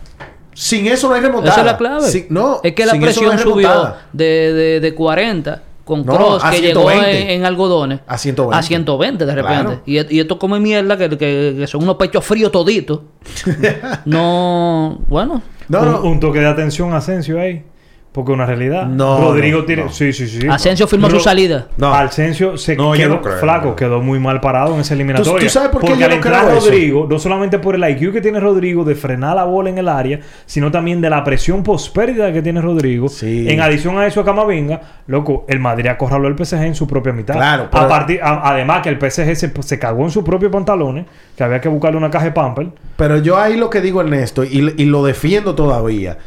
sin eso no hay remontada. Esa es la clave. Sin- no, es que la sin eso no presión hay subió de, de, de 40 con No, Cross que llegó 120. en, en algodones A 120. a 120 de repente. Claro. Y, y esto come mierda que, que, que son unos pechos fríos toditos. no, bueno, No, un, no. un toque de atención a Asensio ahí. Porque es una realidad. No, Rodrigo no, tiene. no. Sí, sí, sí. Asensio firmó Ro- su salida. No. Asensio se No, yo quedó no creo, flaco, no. quedó muy mal parado en esa eliminatoria. ¿Tú sabes por qué Porque yo al entrar creo eso? Rodrigo, no solamente por el IQ que tiene Rodrigo de frenar la bola en el área, sino también de la presión pospérdida que tiene Rodrigo. Sí. En adición a eso, a Camavinga, loco, el Madrid acorraló al PSG en su propia mitad. Claro, pero- A partir, a- además que el PSG se, se cagó en sus propios pantalones, que había que buscarle una caja de pamper. Pero yo ahí lo que digo, Ernesto, y, y lo defiendo todavía.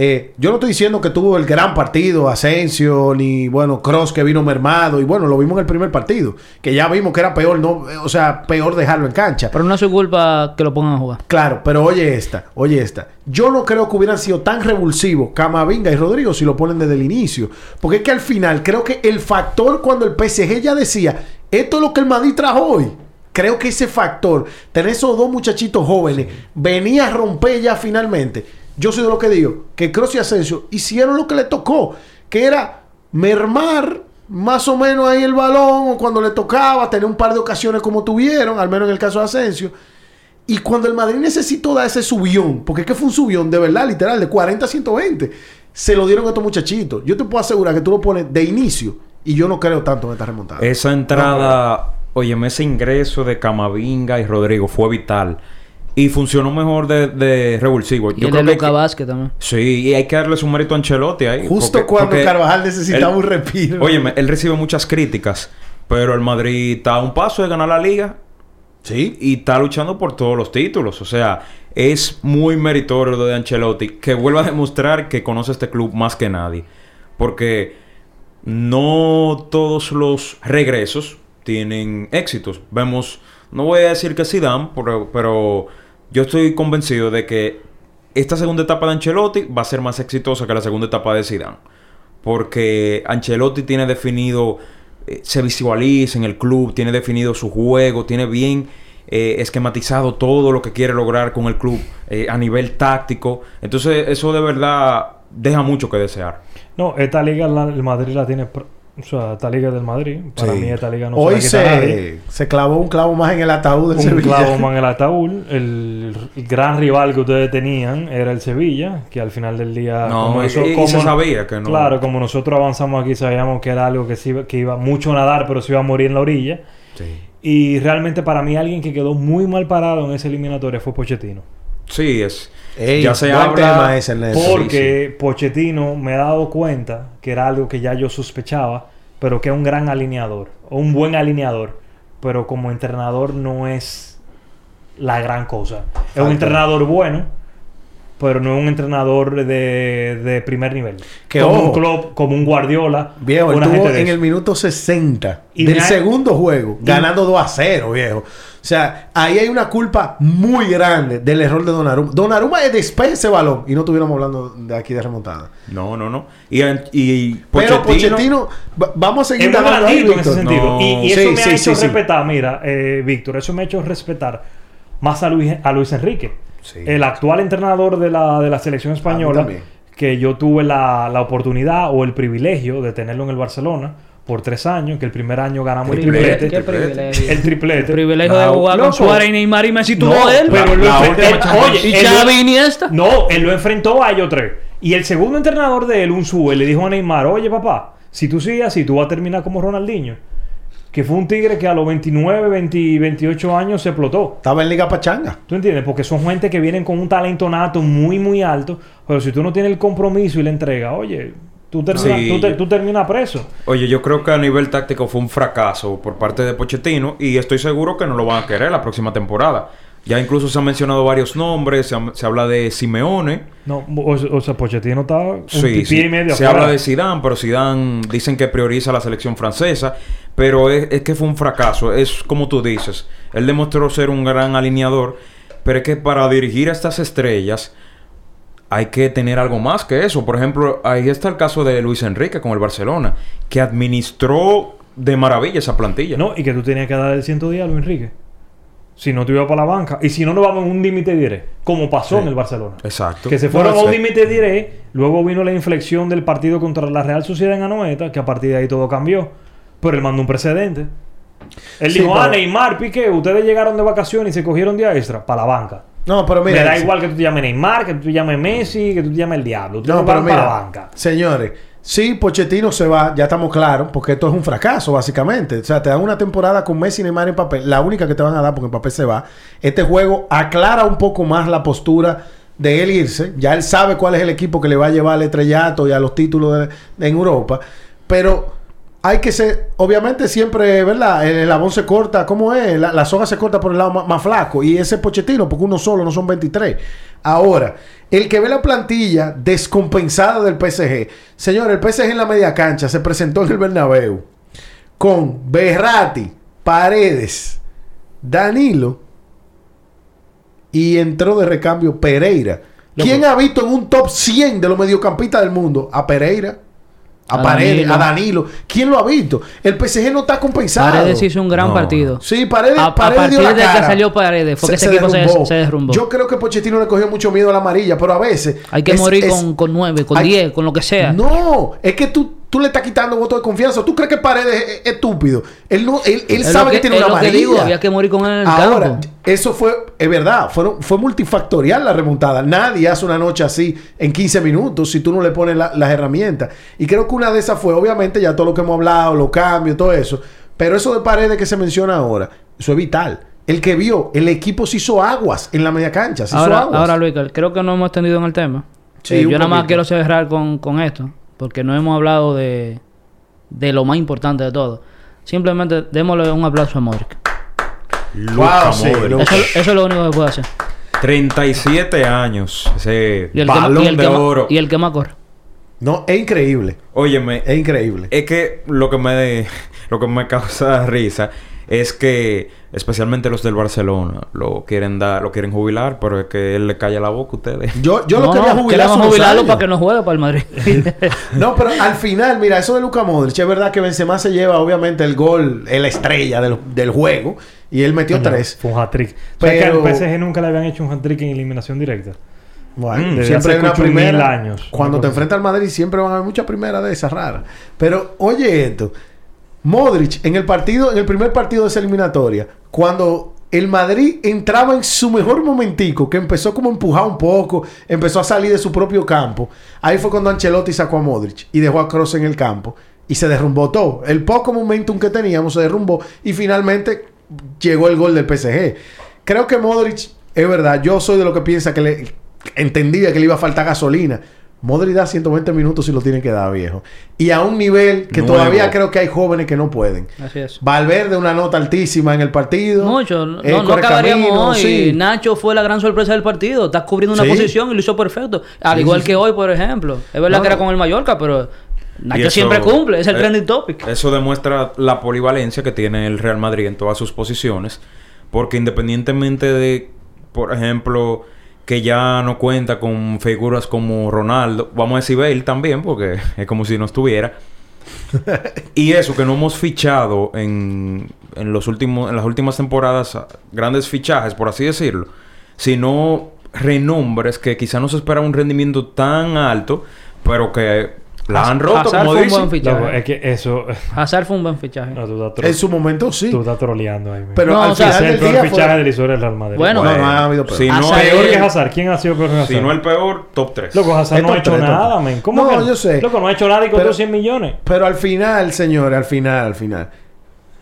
Eh, yo no estoy diciendo que tuvo el gran partido Asensio, ni bueno, Cross que vino mermado, y bueno, lo vimos en el primer partido, que ya vimos que era peor, no, eh, o sea, peor dejarlo en cancha. Pero no es su culpa que lo pongan a jugar. Claro, pero oye esta, oye esta. Yo no creo que hubieran sido tan revulsivos Camavinga y Rodrigo si lo ponen desde el inicio. Porque es que al final creo que el factor cuando el PSG ya decía, esto es lo que el Madrid trajo hoy. Creo que ese factor, tener esos dos muchachitos jóvenes, venía a romper ya finalmente. Yo soy de lo que digo, que Kroos y Asensio hicieron lo que le tocó, que era mermar más o menos ahí el balón, o cuando le tocaba, tener un par de ocasiones como tuvieron, al menos en el caso de Asensio. Y cuando el Madrid necesitó dar ese subión, porque es que fue un subión de verdad, literal, de 40 a 120, se lo dieron a estos muchachitos. Yo te puedo asegurar que tú lo pones de inicio y yo no creo tanto en esta remontada. Esa entrada, óyeme, ese ingreso de Camavinga y Rodrigo fue vital. Y funcionó mejor de, de revulsivo. Y el de Luca que- Vázquez también. Sí, y hay que darle su mérito a Ancelotti ahí. Justo porque- cuando porque Carvajal necesitaba él- un respiro. Óyeme, él recibe muchas críticas, pero el Madrid está a un paso de ganar la liga sí. y está luchando por todos los títulos. O sea, es muy meritorio lo de Ancelotti que vuelva a demostrar que conoce este club más que nadie. Porque no todos los regresos tienen éxitos. Vemos, no voy a decir que Zidane, pero, pero yo estoy convencido de que esta segunda etapa de Ancelotti va a ser más exitosa que la segunda etapa de Zidane. Porque Ancelotti tiene definido, eh, se visualiza en el club, tiene definido su juego, tiene bien eh, esquematizado todo lo que quiere lograr con el club eh, a nivel táctico. Entonces eso de verdad deja mucho que desear. No, esta liga el Madrid la tiene. O sea, esta liga del Madrid. Para Sí. mí, esta liga no Hoy se la se, se clavó un clavo más en el ataúd del un Sevilla. clavo más en el ataúd. El, el gran rival que ustedes tenían era el Sevilla, que al final del día. No, como y- eso- y como- se sabía que no. Claro, como nosotros avanzamos aquí, sabíamos que era algo que, se iba, que iba mucho a nadar, pero se iba a morir en la orilla. Y realmente, para mí, alguien que quedó muy mal parado en esa eliminatoria fue Pochettino. Sí, es. Ey, ya se habla. tema ese, Porque Pochettino me he dado cuenta que era algo que ya yo sospechaba, pero que es un gran alineador, o un buen alineador, pero como entrenador no es la gran cosa. Es un entrenador bueno, pero no es un entrenador de, de primer nivel. Que como un. Klopp, como un Guardiola, Viejo, él una estuvo gente de en eso. el minuto 60 Y del ha- segundo juego, ganando 2 a 0, viejo. O sea, ahí hay una culpa muy grande del error de Donnarumma. Donnarumma despeja ese balón y no estuviéramos hablando de aquí de remontada. No, no, no. Y, y Pero Pochettino, va- vamos a seguir Es ahí, blandito en ese sentido. No. Y, y eso Sí, me sí, ha hecho sí, sí. respetar, mira, eh, Víctor, eso me ha hecho respetar más a Luis, a Luis Enrique, Sí. el actual entrenador de la, de la selección española, que yo tuve la, la oportunidad o el privilegio de tenerlo en el Barcelona por tres años, que el primer año ganamos el Triplete, triplete. Qué privilegio. El triplete. El privilegio de jugar con. Suárez y Neymar y Messi tuvo No, él. pero él lo La enfrentó- oye, y Xavi y Iniesta. No, él lo enfrentó a ellos tres. Y el segundo entrenador de él, un sube, le dijo a Neymar, oye papá, si tú sigues así, tú vas a terminar como Ronaldinho. Que fue un tigre que a los 29, 20, 28 años se explotó. Estaba en Liga Pachanga. ¿Tú entiendes? Porque son gente que vienen con un talento nato muy, muy alto. Pero si tú no tienes el compromiso y la entrega, oye, tú terminas, Sí. tú te- tú terminas preso. Oye, yo creo que a nivel táctico fue un fracaso por parte de Pochettino y estoy seguro que no lo van a querer la próxima temporada. Ya incluso se han mencionado varios nombres, se, se habla de Simeone. No, o, o sea, Pochettino está un Sí, y medio Se afuera. habla de Zidane, pero Zidane dicen que prioriza la selección francesa, pero es, es que fue un fracaso, es como tú dices. Él demostró ser un gran alineador, pero es que para dirigir a estas estrellas hay que tener algo más que eso. Por ejemplo, ahí está el caso de Luis Enrique con el Barcelona, que administró de maravilla esa plantilla. No, y que tú tenías que dar el 110 a Luis Enrique. Si no te iba para la banca. Y si no, nos vamos en un límite diré. Como pasó Sí. en el Barcelona. Exacto. Que se fueron No, a un límite diré. Luego vino la inflexión del partido contra la Real Sociedad en Anoeta. Que a partir de ahí todo cambió. Pero él mandó un precedente. Él Sí, dijo, ah, pero- Neymar, Piqué, ustedes llegaron de vacaciones y se cogieron día extra para la banca. No, pero mira. Me da igual que tú te llames Neymar, que tú te llames Messi, que tú te llames el Diablo. Tú No, pero para la mira, banca. señores, sí, Pochettino se va, ya estamos claros, porque esto es un fracaso, básicamente. O sea, te dan una temporada con Messi y Neymar en papel, la única que te van a dar porque en papel se va. Este juego aclara un poco más la postura de él irse. Ya él sabe cuál es el equipo que le va a llevar al estrellato y a los títulos de- de- en Europa. Pero hay que ser, obviamente siempre, ¿verdad? El eslabón se corta, ¿cómo es? La, la soga se corta por el lado más, más flaco. Y ese Pochettino, porque uno solo, no son 23. Ahora, el que ve la plantilla descompensada del PSG. Señor, el PSG en la media cancha se presentó en el Bernabéu con Berrati, Paredes, Danilo y entró de recambio Pereira. ¿Quién ha visto en un top 100 de los mediocampistas del mundo a Pereira? A, A Paredes, Danilo. a Danilo. ¿Quién lo ha visto? El PSG no está compensado. Paredes hizo un gran No. partido. Sí, Paredes, A- a Paredes dio partir la de que cara. salió Paredes, fue que ese equipo se- se derrumbó. Yo creo que Pochettino le cogió mucho miedo a la amarilla, pero a veces... Hay que es- morir es- con, con 9, con hay- 10, con lo que sea. No, es que tú, tú le estás quitando voto de confianza. ¿Tú crees que Paredes es, es estúpido? Él, no, él, él sabe que, tiene es una lo amarilla. que digo, había que morir con él en el Ahora, campo. eso fue, es verdad, fueron, fue multifactorial la remontada. Nadie hace una noche así en 15 minutos si tú no le pones la- las herramientas. Y creo que una de esas fue, obviamente, ya todo lo que hemos hablado, los cambios, todo eso. Pero eso de paredes que se menciona ahora, eso es vital. El que vio, el equipo se hizo aguas en la media cancha. Se hizo Ahora, aguas. ahora Luis, creo que no hemos extendido en el tema. Sí, Eh, yo nada más quiero cerrar con, con esto, porque no hemos hablado de, de lo más importante de todo. Simplemente démosle un aplauso a Modric. Luka sí, Modric. Luka. Eso, eso es lo único que puede hacer. 37 años. Ese Y el, que, más- balón y el de que más- oro. y el que más corre. No, es increíble. Óyeme, Es increíble. es que lo que me lo que me causa risa es que especialmente los del Barcelona lo quieren dar, lo quieren jubilar, pero es que él le calla la boca a ustedes. Yo, yo lo quería jubilar queremos jubilarlo años. para que no juegue para el Madrid. No, pero al final, mira, eso de Luca Modric, es verdad que Benzema se lleva obviamente el gol, la estrella del, del juego, y él metió tres. Fue un hat-trick. Pero- Pero... que al PSG nunca le habían hecho un hat-trick en eliminación directa. Bueno, Mm, siempre hay una primera. años. Cuando Una te enfrentas al Madrid, siempre van a haber muchas primeras de esas raras. Pero oye esto: Modric, en el partido, en el primer partido de esa eliminatoria, cuando el Madrid entraba en su mejor momentico, que empezó como a empujar un poco, empezó a salir de su propio campo, ahí fue cuando Ancelotti sacó a Modric y dejó a Kroos en el campo. Y se derrumbó todo. El poco momentum que teníamos se derrumbó. Y finalmente llegó el gol del PSG. Creo que Modric, es verdad, yo soy de lo que piensa que le entendía que le iba a faltar gasolina. Modric da 120 minutos si lo tiene que dar, viejo. Y a un nivel que Nuevo. todavía creo que hay jóvenes que no pueden. Así es. Valverde, una nota altísima en el partido. Mucho. No, Eh, no corre acabaríamos hoy. sí. Nacho fue la gran sorpresa del partido. Estás cubriendo una Sí. posición y lo hizo perfecto. Al Sí, igual sí, que sí. hoy, por ejemplo. Es verdad No, que era no. con el Mallorca, pero Nacho eso- siempre cumple. Es el eh, trending topic. Eso demuestra la polivalencia que tiene el Real Madrid en todas sus posiciones. Porque independientemente de, por ejemplo, que ya no cuenta con figuras como Ronaldo, vamos a decir Bale también, porque es como si no estuviera. y eso, que no hemos fichado en, en, los últimos, en las últimas temporadas grandes fichajes, por así decirlo, sino renombres que quizá no se espera un rendimiento tan alto, pero que la han roto, Hazard como fue un dicen. buen fichaje. Loco, es que eso... Hazard fue un buen fichaje. No, tú estás, tro- En su momento sí. tú estás troleando ahí. Pero No, al o sea, final es el del peor día fichaje fue... de la historia del Real Madrid. Bueno, No, no ha habido peor. Si no, Hazard- Peor es- que Hazard. ¿Quién ha sido peor que Hazard? si no el peor, top 3. Loco, Hazard no Esto ha hecho tres, nada, tres. men. ¿Cómo No, que yo sé. Loco, no ha hecho nada y costó Pero- 100 millones. Pero al final, señores, al final, al final.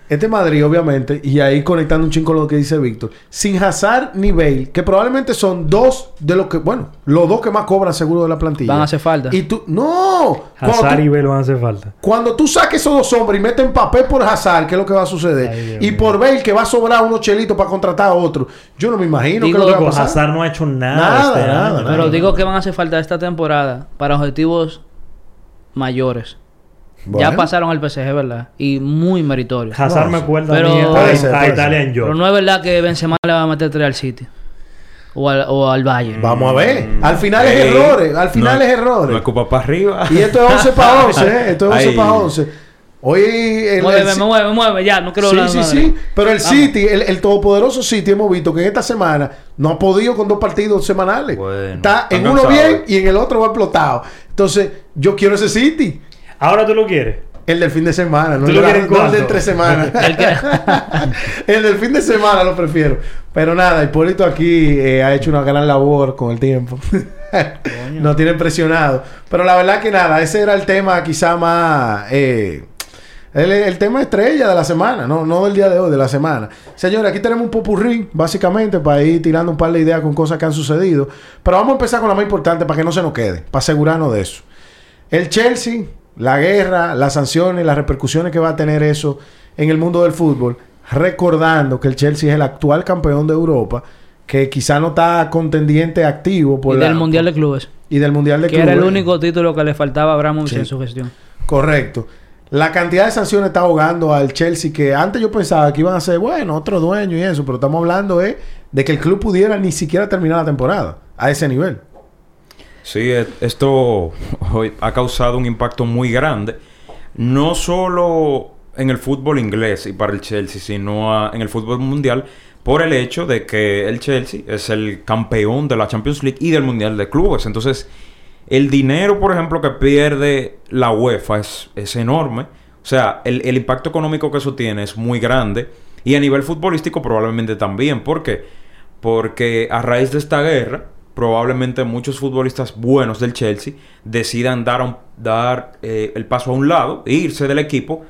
Este Madrid, obviamente, y ahí conectando un chingo con lo que dice Víctor, sin Hazard ni Bale, que probablemente son dos de los que, bueno, los dos que más cobran seguro de la plantilla. Van a hacer falta. Y tú, no, Hazard tú, y Bale van a hacer falta. cuando tú saques esos dos hombres y meten papel por Hazard, ¿qué es lo que va a suceder? Ay, Dios y mío. por Bale, que va a sobrar unos chelitos para contratar a otro. Yo no me imagino Digo, qué es lo que va a pasar. Hazard no ha hecho nada, Nada, este nada. Pero digo que van a hacer falta esta temporada para objetivos mayores. Bueno. Ya pasaron al PSG, ¿verdad? Y muy meritorio. Hazard me sí. acuerda Pero- a mí a, Puede ser, a puede Italia ser. en yo. Pero no es verdad que Benzema le va a meter 3 al City. O al, o al Bayern. Vamos a ver. Al final Ey, es errores. Al final no es errores. No es culpa para arriba. Y esto es 11 para 11, ¿eh? Esto es 11 Ay. para 11. Hoy el, Mueve, el- me mueve, mueve, ya, no quiero Sí, hablar sí, sí. Madrid. Pero el Vamos. City, el, el todopoderoso City, hemos visto que en esta semana no ha podido con dos partidos semanales. Bueno, Está en uno bien y en el otro va explotado. Entonces, yo quiero ese City. Ahora tú lo quieres. El del fin de semana, no ¿Tú el, lo la- quieres no el de entre semanas. El del fin de semana lo prefiero. Pero nada, Hipólito aquí eh, ha hecho una gran labor con el tiempo. Nos tiene presionado. Pero la verdad que nada, ese era el tema quizá más... eh, el, el tema estrella de la semana, no, no del día de hoy, de la semana. Señores, aquí tenemos un popurrí, básicamente, para ir tirando un par de ideas con cosas que han sucedido. Pero vamos a empezar con la más importante para que no se nos quede, para asegurarnos de eso. El Chelsea, la guerra, las sanciones, las repercusiones que va a tener eso en el mundo del fútbol. Recordando que el Chelsea es el actual campeón de Europa, que quizá no está contendiente activo por y la- del Mundial de Clubes. y del Mundial de Que era el Clubes. único título que le faltaba a Abramovich Sí. en su gestión. Correcto. La cantidad de sanciones está ahogando al Chelsea que antes yo pensaba que iban a ser, bueno, otro dueño y eso, pero estamos hablando eh, de que el club pudiera ni siquiera terminar la temporada a ese nivel. Sí, e- esto ha causado un impacto muy grande, no solo en el fútbol inglés y para el Chelsea, sino en el fútbol mundial, por el hecho de que el Chelsea es el campeón de la Champions League y del Mundial de Clubes. Entonces, el dinero, por ejemplo, que pierde la UEFA es, es enorme. O sea, el, el impacto económico que eso tiene es muy grande. Y a nivel futbolístico probablemente también. ¿Por qué? Porque a raíz de esta guerra, probablemente muchos futbolistas buenos del Chelsea decidan dar, dar eh, el paso a un lado, e irse del equipo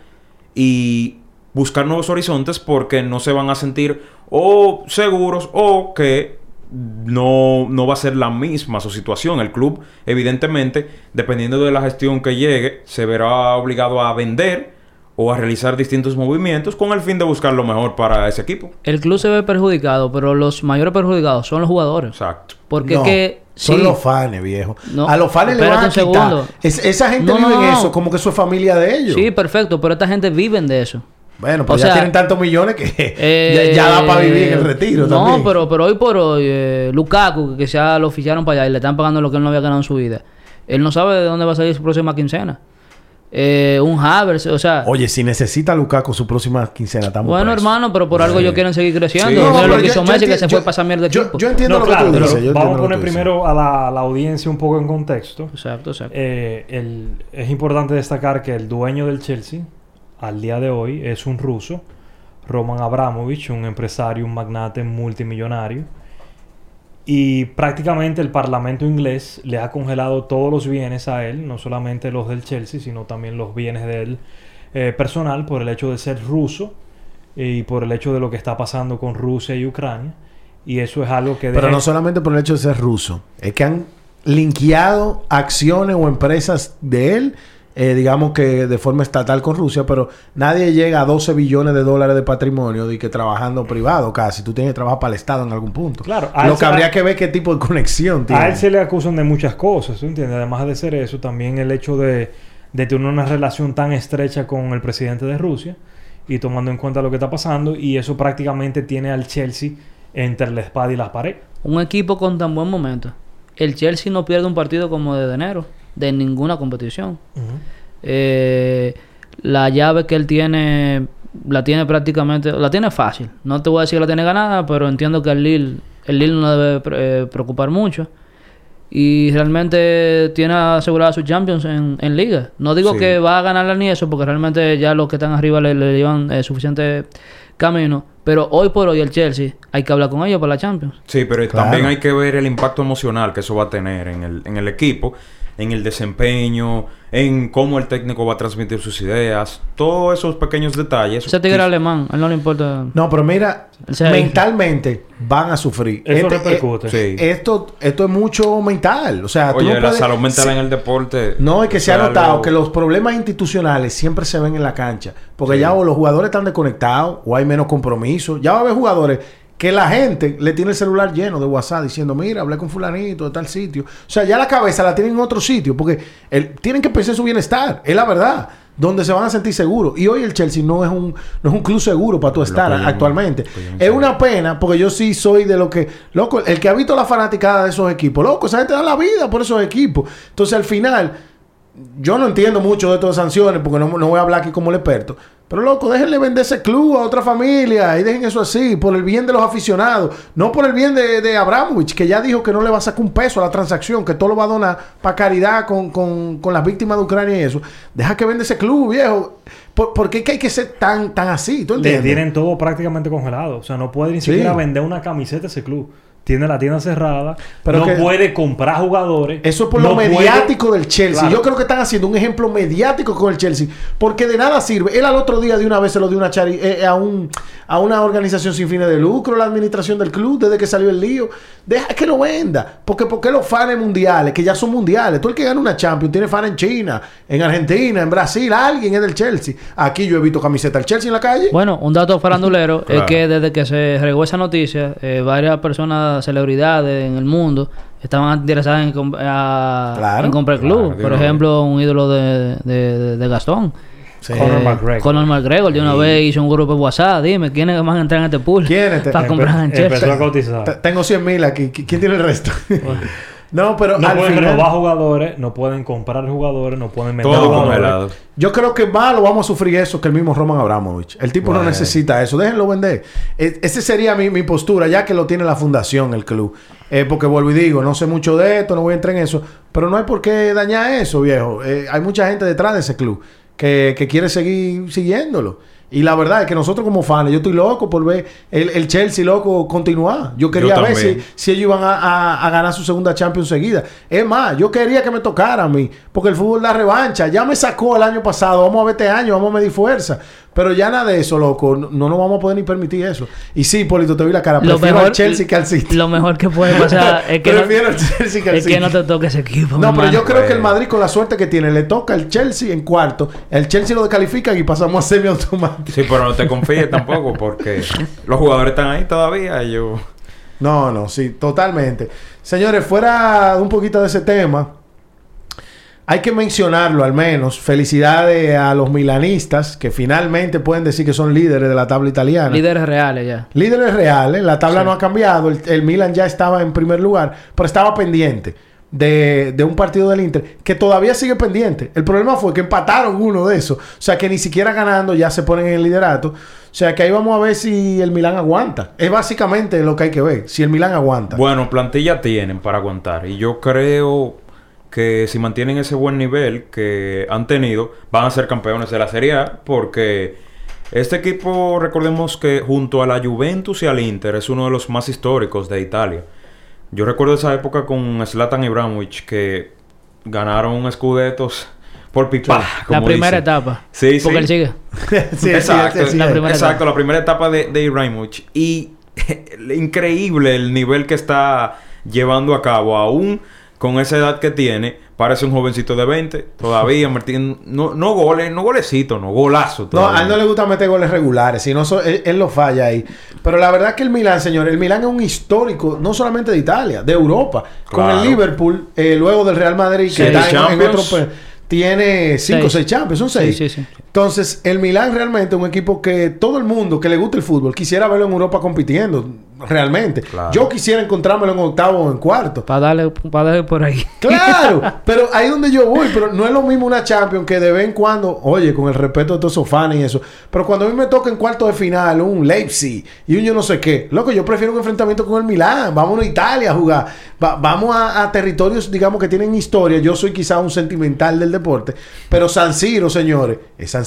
y buscar nuevos horizontes porque no se van a sentir o seguros o que no, no va a ser la misma su situación. El club, evidentemente, dependiendo de la gestión que llegue, se verá obligado a vender o a realizar distintos movimientos con el fin de buscar lo mejor para ese equipo. El club se ve perjudicado, pero los mayores perjudicados son los jugadores. Exacto. Porque No, es que... son sí, los fans, viejo. No, a los fans le van a quitar. segundo. Es- esa gente No, vive en no. eso, como que eso es familia de ellos. Sí, perfecto, pero esta gente viven de eso. bueno, pues o ya sea, tienen tantos millones que Eh, ya, ya da para vivir en el retiro No, también. pero, pero hoy por hoy, eh, Lukaku, que ya lo oficiaron para allá y le están pagando lo que él no había ganado en su vida, él no sabe de dónde va a salir su próxima quincena. Eh, un Havertz, o sea, Oye, si necesita Lukaku su próxima quincena, estamos bueno, presos. hermano, pero por algo ellos quieren seguir creciendo. Sí. Mira No, lo pero que yo- hizo yo Messi, que enti- se yo- fue para esa mierda de yo- equipo. yo entiendo No, lo claro, que tú dices. yo vamos a poner primero a la, a la audiencia un poco en contexto. Exacto, exacto. Eh, el- es importante destacar que el dueño del Chelsea, al día de hoy, es un ruso, Roman Abramovich, un empresario, un magnate multimillonario. Y prácticamente el Parlamento inglés le ha congelado todos los bienes a él, no solamente los del Chelsea, sino también los bienes de él eh, personal, por el hecho de ser ruso y por el hecho de lo que está pasando con Rusia y Ucrania. Y eso es algo que... Pero no solamente por el hecho de ser ruso. Es que han linkeado acciones o empresas de él, eh, digamos que de forma estatal con Rusia, pero nadie llega a 12 billones de dólares de patrimonio de que trabajando privado casi. Tú tienes que trabajar para el Estado en algún punto. Claro, Lo se- que habría a- que ver qué tipo de conexión tiene. A él se le acusan de muchas cosas, ¿tú entiendes? Además de ser eso, también el hecho de, de tener una relación tan estrecha con el presidente de Rusia y tomando en cuenta lo que está pasando, y eso prácticamente tiene al Chelsea entre la espada y la pared. Un equipo con tan buen momento. El Chelsea no pierde un partido como desde enero, de ninguna competición. Eh, la llave que él tiene, la tiene prácticamente, la tiene fácil. No te voy a decir que la tiene ganada, pero entiendo que el Lille, el Lille no debe eh, preocupar mucho. Y realmente tiene asegurada su Champions en, en Liga. No digo Sí. que va a ganarla ni eso, porque realmente ya los que están arriba le, le llevan eh, suficiente camino. Pero hoy por hoy el Chelsea hay que hablar con ellos para la Champions. Sí, pero Claro. también hay que ver el impacto emocional que eso va a tener en el, en el equipo, en el desempeño, en cómo el técnico va a transmitir sus ideas, todos esos pequeños detalles. Ese tigre alemán, a él no le importa. No, pero mira, O sea, mentalmente van a sufrir. Eso Este- repercute. Sí. eh, esto, esto es mucho mental. O sea, tú Oye, no la puedes- salud mental Sí. en el deporte. No, es que se ha notado algo- que los problemas institucionales siempre se ven en la cancha. Porque Sí. ya o los jugadores están desconectados o hay menos compromiso. Ya va a haber jugadores que la gente le tiene el celular lleno de WhatsApp diciendo, mira, hablé con fulanito de tal sitio. O sea, ya la cabeza la tienen en otro sitio porque el- tienen que pensar en su bienestar. Es la verdad. Donde se van a sentir seguros. Y hoy el Chelsea no es un, no es un club seguro para Lo estar actualmente. Es una pena porque yo sí soy de lo que... Loco, el que ha visto la fanaticada de esos equipos. Loco, esa gente da la vida por esos equipos. Entonces al final yo no entiendo mucho de todas sanciones porque no, no voy a hablar aquí como el experto. Pero loco, déjenle vender ese club a otra familia y dejen eso así, por el bien de los aficionados, no por el bien de, de Abramovich, que ya dijo que no le va a sacar un peso a la transacción, que todo lo va a donar para caridad con, con, con las víctimas de Ucrania y eso. Deja que venda ese club, viejo. ¿Por, por qué hay que ser tan, tan así? ¿Tú Le entiendes? tienen todo prácticamente congelado. O sea, no puede ni Sí. siquiera vender una camiseta ese club. Tiene la tienda cerrada. Pero no que- puede comprar jugadores. Eso es por no lo puede- mediático del Chelsea. Claro. Yo creo que están haciendo un ejemplo mediático con el Chelsea. Porque de nada sirve. Él al otro día de una vez se lo dio una chari- eh, a, un, a una organización sin fines de lucro, la administración del club, desde que salió el lío. Deja que lo venda. Porque, porque los fans mundiales, que ya son mundiales. Todo el que gana una Champions tiene fan en China, en Argentina, en Brasil. Alguien es del Chelsea. Aquí yo he visto camiseta del Chelsea en la calle. Bueno, un dato farandulero es que desde que se regó esa noticia, eh, varias personas, celebridades en el mundo, estaban interesadas en, comp- a- Claro. en comprar el club. Claro, Por ejemplo, un ídolo de, de, Gastón. Sí. Conor McGregor. Conor McGregor de una vez hizo un grupo de WhatsApp. Dime, ¿quiénes van a entrar en este pool? ¿Quiénes Para comprar en Empezó Chelsea. a cotizar. T- Tengo 100 mil aquí. ¿Qui- ¿Quién tiene el resto? no, pero No al pueden final- renovar jugadores, no pueden comprar jugadores, no pueden vender Todo jugadores. Yo creo que más lo vamos a sufrir eso que el mismo Roman Abramovich. El tipo no necesita eso. Déjenlo vender. E- ese sería mi, mi postura, ya que lo tiene la fundación, el club. Eh, porque vuelvo y digo, no sé mucho de esto, no voy a entrar en eso. Pero no hay por qué dañar eso, viejo. Eh, hay mucha gente detrás de ese club que, que quiere seguir siguiéndolo. Y la verdad es que nosotros como fans, yo estoy loco por ver el, el Chelsea loco continuar. Yo quería Yo ver si, si ellos iban a, a- a ganar su segunda Champions seguida. Es más, yo quería que me tocara a mí, porque el fútbol da revancha. Ya me sacó el año pasado, vamos a ver este año, vamos a medir fuerza. Pero ya nada de eso, loco. No, no nos vamos a poder ni permitir eso. Y sí, Polito, te vi la cara. Lo Prefiero mejor, al Chelsea que al City. lo mejor que puede pasar es que, no, Prefiero al Chelsea que al es City. que no te toque ese equipo. No, pero yo creo que el Bueno. Madrid, con la suerte que tiene, le toca el Chelsea en cuarto. El Chelsea lo descalifican y pasamos a semiautomático. Sí, pero no te confíes tampoco porque los jugadores están ahí todavía. y Yo... No, no, sí, totalmente. Señores, fuera un poquito de ese tema, hay que mencionarlo al menos. Felicidades a los milanistas que finalmente pueden decir que son líderes de la tabla italiana. Líderes reales ya. Líderes reales, la tabla no ha cambiado. El, el Milan ya estaba en primer lugar, pero estaba pendiente de, de un partido del Inter que todavía sigue pendiente. El problema fue que empataron uno de esos. O sea que ni siquiera ganando ya se ponen en el liderato. O sea que ahí vamos a ver si el Milan aguanta. Es básicamente lo que hay que ver. Si el Milan aguanta. Bueno, plantilla tienen para aguantar. Y yo creo que si mantienen ese buen nivel que han tenido, van a ser campeones de la Serie A. Porque este equipo, recordemos que junto a la Juventus y al Inter, es uno de los más históricos de Italia. Yo recuerdo esa época con Zlatan Ibrahimovic que ganaron escudetos por pipa. La primera dicen. etapa. Sí, Porque sí. él sigue. Sí, exacto, sí, la primera exacto, etapa. la primera etapa de, de Ibrahimovic. Y increíble el nivel que está llevando a cabo, aún con esa edad que tiene. Parece un jovencito de 20, todavía metiendo, no, no goles, no golecitos, no golazo. No, a él no le gusta meter goles regulares, si no so- él, él lo falla ahí. Pero la verdad que el Milan, señor, el Milan es un histórico, no solamente de Italia, de Europa. Con el Liverpool, eh, luego del Real Madrid, que está en- otro... Tiene cinco o Seis. seis champions, son Sí, seis. sí, sí. Entonces, el Milan realmente es un equipo que todo el mundo que le gusta el fútbol quisiera verlo en Europa compitiendo, realmente. Claro. Yo quisiera encontrármelo en octavo o en cuarto. Para darle, para darle por ahí. Claro, pero ahí donde yo voy, pero no es lo mismo una Champions que de vez en cuando, oye, con el respeto de todos esos fans y eso, pero cuando a mí me toca en cuarto de final un Leipzig y un yo no sé qué, loco, yo prefiero un enfrentamiento con el Milán, vámonos a Italia a jugar, Va- vamos a, a territorios, digamos, que tienen historia, yo soy quizá un sentimental del deporte, pero San Siro, señores, es San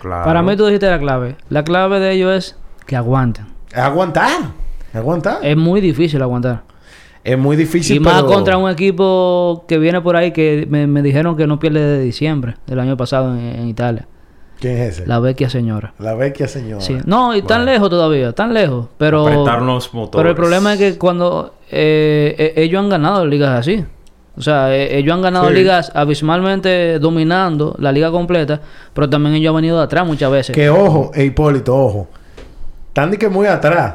Claro. Para mí tú dijiste la clave. La clave de ellos es que aguanten. es aguantar, es aguantar. Es muy difícil aguantar. es muy difícil, y más pero- contra un equipo que viene por ahí que me, me dijeron que no pierde de diciembre del año pasado en, en Italia. ¿Quién es ese? La vecchia señora. La vecchia señora. Sí. No, y tan Bueno. lejos todavía, tan lejos. Pero, Apretar los motores. pero el problema es que cuando eh, eh, ellos han ganado ligas así. O sea, eh, ellos han ganado Sí. ligas abismalmente dominando la liga completa, pero también ellos han venido de atrás muchas veces. Que ojo, e Hipólito, ojo. Están de que muy atrás,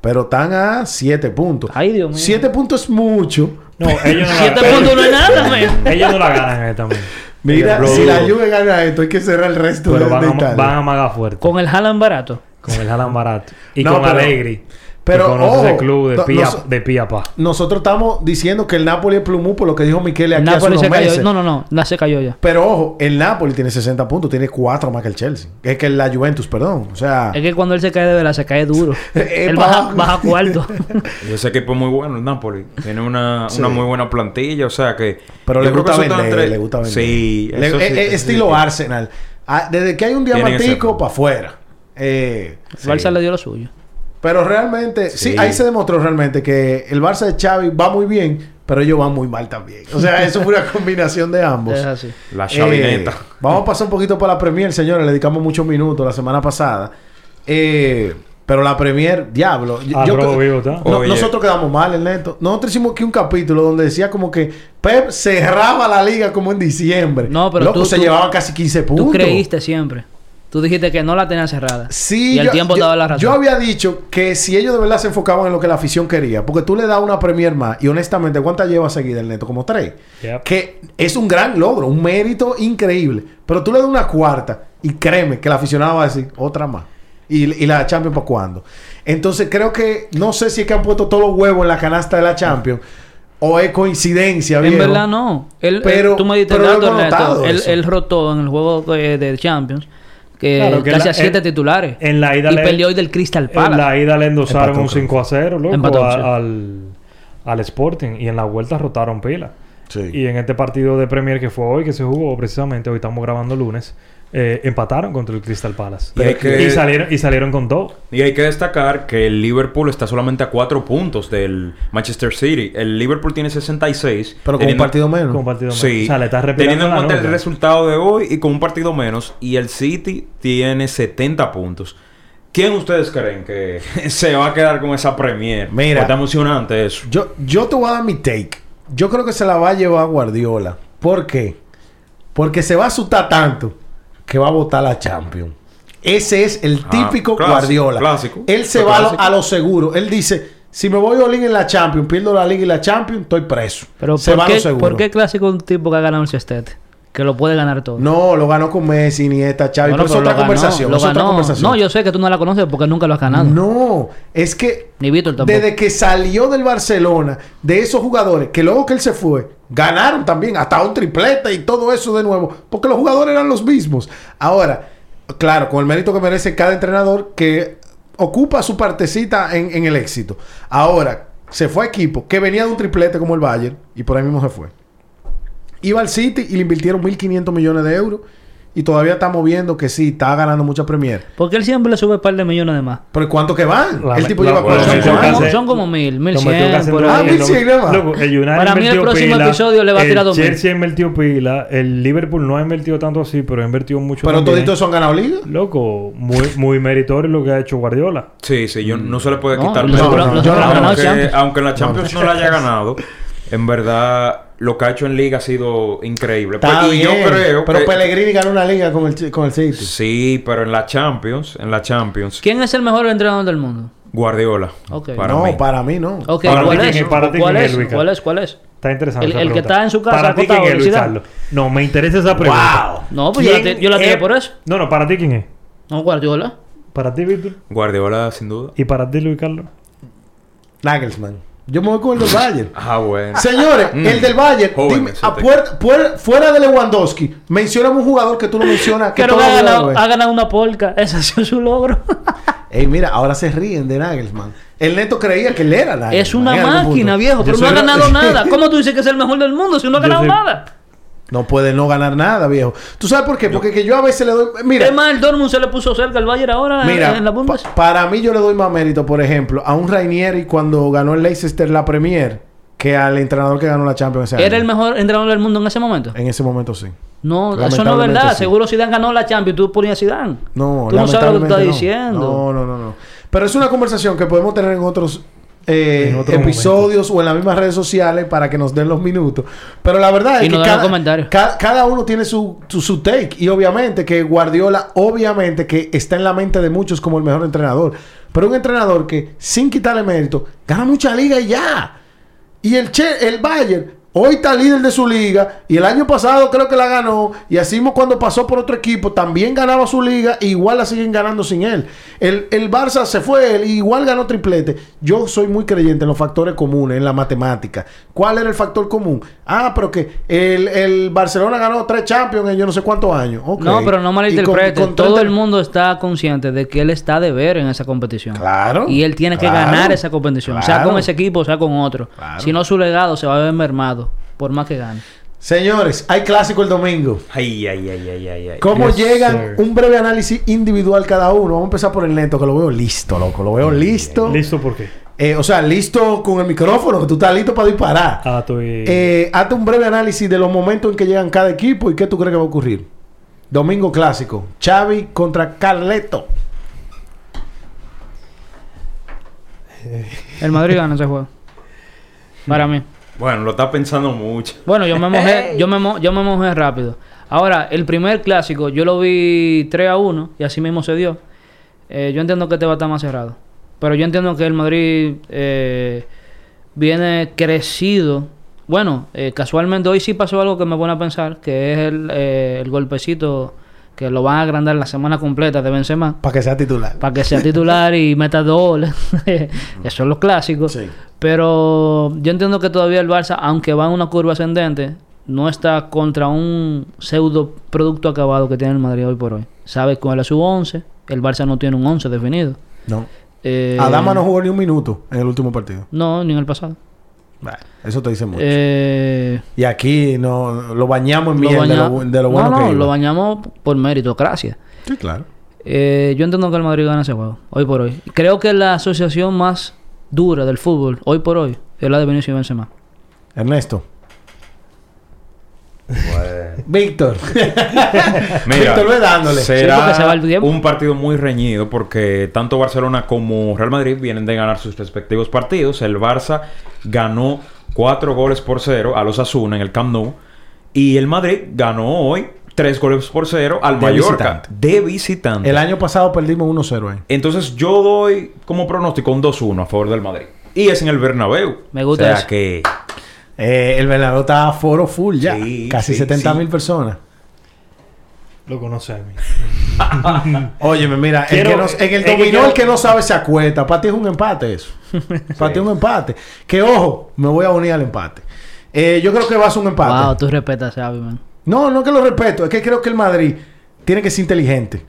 pero están a 7 puntos. Ay, Dios mío. 7 puntos es mucho. No, ellos no Siete la puntos no es nada. Ellos no la ganan esta también. Mira, Ellos- si la Juve gana esto, hay que cerrar el resto Pero de, van de a, Italia. van a magar fuerte. Con, Con el Haaland barato. el Haaland barato. Y No, con pero- Allegri. Pero, conoces ojo, el club de pía, nos- de pía pa. Nosotros estamos diciendo que el Napoli es plumú por lo que dijo Michele El aquí hace unos se cayó. meses. No, no, no. La se cayó ya. Pero ojo, el Napoli tiene 60 puntos, tiene 4 más que el Chelsea. Es que la Juventus, perdón. O sea, Es que cuando él se cae de verdad, se cae duro. Él baja, cuarto. Y ese equipo es muy bueno, el Napoli. Tiene una, Sí. una muy buena plantilla, o sea que... pero yo le que gusta vender, entre- le gusta vender. Sí, Le- eso eh, sí, eh, eso estilo sí. Arsenal. Ah, desde que hay un diamantico para afuera. Eh, Sí. Barça le dio lo suyo. Pero realmente, sí. Sí. ahí se demostró realmente que el Barça de Xavi va muy bien, pero ellos van muy mal también. O sea, eso fue una combinación de ambos. Es así. La chavineta. Eh, vamos a pasar un poquito por la Premier, señores. Le dedicamos muchos minutos la semana pasada. Eh, pero la Premier, diablo. yo- Ah, nosotros quedamos mal, Ernesto. Nosotros hicimos aquí un capítulo donde decía como que Pep cerraba la liga como en diciembre. No, pero Loco, tú- se tú- llevaba casi 15 puntos. Tú creíste siempre. Tú dijiste que no la tenía cerrada. Sí, Y el yo, tiempo yo- daba la razón. yo había dicho que si ellos de verdad se enfocaban en lo que la afición quería, porque tú le das una Premier más y honestamente, ¿cuántas lleva seguida el neto? Como tres. Yep. Que es un gran logro, un mérito increíble. Pero tú le das una cuarta y créeme que el aficionado va a decir otra más. Y, y la Champions para cuándo. Entonces creo que no sé si es que han puesto todos los huevos en la canasta de la Champions o es coincidencia, En verdad no. Él, Pero- él- tú me diste pero el dato, notado Él, eso. él rotó en el juego de, de Champions. Que Claro, que casi la- a siete en- titulares. en la ida y le- peleó hoy del Crystal En Palace. la ida le endossaron Empató, un creo. 5 a 0, loco, Empató, a- sí. al, al Sporting. Y en la vuelta rotaron pila. Sí. Y en este partido de Premier que fue hoy, que se jugó precisamente, hoy estamos grabando lunes, eh, empataron contra el Crystal Palace. Y hay que- y, salieron, y salieron con todo. Y hay que destacar que el Liverpool está solamente a cuatro puntos del Manchester City. El Liverpool tiene 66. Pero con un teniendo- partido menos. Con un partido menos. Sí. O sea, le estás Teniendo repitiendo en cuenta el resultado de hoy y con un partido menos. Y el City tiene 70 puntos. ¿Quién ustedes creen que se va a quedar con esa Premier? Mira. Está emocionante eso. Yo, yo te voy a dar mi take. Yo creo que se la va a llevar Guardiola. ¿Por qué? Porque se va a asustar tanto que va a votar la Champions. Ese es el Ah, típico clásico, Guardiola. clásico. Él se va a lo, clásico. a lo seguro. Él dice, si me voy all in en la Champions, pierdo la Liga y la Champions, estoy preso. Pero se ¿por, va a qué, lo seguro. ¿por qué clásico un tipo que ha ganado el Cestete? Que lo puede ganar todo. No, lo ganó con Messi, Nieta, Xavi. Pero es pero otra conversación. lo es otra conversación. No, yo sé que tú no la conoces porque nunca lo has ganado. No, es que Ni Víctor tampoco. desde que salió del Barcelona, de esos jugadores, que luego que él se fue, ganaron también hasta un triplete y todo eso de nuevo, porque los jugadores eran los mismos. Ahora, claro, con el mérito que merece cada entrenador que ocupa su partecita en, en el éxito. Ahora, se fue a equipo que venía de un triplete como el Bayern y por ahí mismo se fue. Iba al City y le invirtieron 1.500 millones de euros y todavía estamos viendo que sí, está ganando mucha Premier. Porque él siempre le sube un par de millones de más. Pero ¿cuánto que van? La- el tipo la- lleva bueno, son, como, son como mil, mil cien. Ah, mil cien, Para mí el próximo pila, episodio le va a tirar dos mil. Chelsea invirtió pila. El Liverpool no ha invertido tanto así, pero ha invertido mucho Pero toditos son ganado liga. Loco, muy, muy meritorio lo que ha hecho Guardiola. Sí, sí, yo, no se le puede quitar aunque, en la Champions no, la haya ganado, en verdad lo que ha hecho en Liga ha sido increíble. Está Pues, y bien, yo creo pero que... Pellegrini ganó una liga con el, con el City. Sí, pero en la Champions, en la Champions, ¿Quién es el mejor entrenador del mundo? Guardiola. Para no, mí. para mí no. Para ¿cuál es? ¿Cuál ¿quién es? ¿Cuál es? ¿Cuál es? Está interesante. El- esa el que está en su casa Para ti, ¿quién es, Luis? Carlos? No, me interesa esa pregunta. No, pues yo la, ¿Quién ti- yo la tiré es- por eso. No, no, para ti, ¿quién es? No, Guardiola. Para ti, Víctor. Guardiola, sin duda. Y para ti, Luis Carlos. Nagelsmann. Yo me voy con el del Bayern. Ah, bueno. Señores, Mm. el del Bayern, Joven dime, ese a te- puer- puer- fuera de Lewandowski, mencioname un jugador que tú no mencionas que todo que ha ganado, ha ganado una polca. Ese ha sido su logro. Ey, mira, ahora se ríen de Nagelsmann. El neto creía que él era Nagelsmann. es una máquina, viejo. Yo Pero no ha ganado nada. ¿Cómo tú dices que es el mejor del mundo si no ha ganado soy- nada? No puede no ganar nada, viejo. ¿Tú sabes por qué? Porque que yo a veces le doy... Mira, Es más, el Dortmund se le puso cerca al Bayern ahora Mira, en la Bundes. pa- para mí yo le doy más mérito, por ejemplo, a un Rainieri cuando ganó el Leicester la Premier que al entrenador que ganó la Champions ese ¿Era año. el mejor entrenador del mundo en ese momento? En ese momento sí. No, eso no es verdad. sí. Seguro Zidane ganó la Champions. Tú ponías Zidane. No, Tú no sabes lo que estás no. diciendo. No, no, no, no. Pero es una conversación que podemos tener en otros eh, episodios o en las mismas redes sociales para que nos den los minutos. Pero la verdad Y es que cada, comentarios. ca- cada uno tiene su, su, su take. Y obviamente que Guardiola, obviamente que está en la mente de muchos como el mejor entrenador. Pero un entrenador que, sin quitarle mérito, gana mucha liga y ya. Y el, che, el Bayern Hoy está líder de su liga y el año pasado creo que la ganó y así mismo cuando pasó por otro equipo también ganaba su liga e igual la siguen ganando sin él. El, el Barça se fue él y igual ganó triplete. Yo soy muy creyente en los factores comunes, en la matemática. ¿Cuál era el factor común? Ah, pero que el, el Barcelona ganó tres Champions en yo no sé cuántos años. No, pero no malinterprete. con- con Todo 30 el mundo está consciente de que él está de ver en esa competición. Claro. Y él tiene que Claro. ganar esa competición. Sea con ese equipo, sea con otro. Claro. Si no, su legado se va a ver mermado. Por más que gane. Señores, hay clásico el domingo. Ay, ay, ay, ay, ay, ay. ¿Cómo Yes, llegan? sir. Un breve análisis individual cada uno. Vamos a empezar por el lento, que lo veo listo, loco. Lo veo listo. ¿Listo por qué? Eh, o sea, listo con el micrófono, que tú estás listo para disparar. Ah, estoy... Eh, hazte un breve análisis de los momentos en que llegan cada equipo y qué tú crees que va a ocurrir. Domingo clásico. Xavi contra Carleto. El Madrid gana ese juego. Para mí. Bueno, lo está pensando mucho. Bueno, yo me mojé, yo me, mo- yo me mojé rápido. Ahora, el primer clásico, yo lo vi 3 a 1 y así mismo se dio. Eh, yo entiendo que este va a estar más cerrado. Pero yo entiendo que el Madrid eh, viene crecido. Bueno, eh, casualmente hoy sí pasó algo que me pone a pensar, que es el, eh, el golpecito que lo van a agrandar la semana completa de Benzema. Para que sea titular. Para que sea titular y meta dos goles. Esos son los clásicos. Sí. Pero yo entiendo que todavía el Barça, aunque va en una curva ascendente, no está contra un pseudo producto acabado que tiene el Madrid hoy por hoy. Sabe cuál es su 11. El Barça no tiene un 11 definido. No. Eh, Adama no jugó ni un minuto en el último partido. No, ni en el pasado. Bueno, eso te dice mucho. Eh, y aquí no lo bañamos en miel de, lo, de lo bueno no, no, que lo bañamos por meritocracia. Sí, claro. Eh, yo entiendo que el Madrid gana ese juego, hoy por hoy. Creo que la asociación más dura del fútbol, hoy por hoy, es la de Vinicius y Benzema. Ernesto. Bueno. Víctor. Mira, Víctor, ve dándole. Sí, porque se va será el tiempo. un partido muy reñido porque tanto Barcelona como Real Madrid vienen de ganar sus respectivos partidos. El Barça ganó cuatro goles por cero a los Asuna en el Camp Nou y el Madrid ganó hoy tres goles por cero al De Mallorca visitante. de visitante. El año pasado perdimos 1-0 ahí. Entonces yo doy como pronóstico un 2-1 a favor del Madrid. Y es en el Bernabéu. Me gusta O sea eso. que... Eh, el Bernabéu está a foro full ya. Sí, Casi sí, 70 sí. mil personas. Lo conoce a mí. Óyeme, mira, Quiero- el que no- en el es que dominó el que no sabe se acuesta. Para ti es un empate eso. Para ti es un empate. Que ojo, me voy a unir al empate. Eh, yo creo que va a ser un empate. Wow, tú respetas a man. No, no que lo respeto. Es que creo que el Madrid tiene que ser inteligente.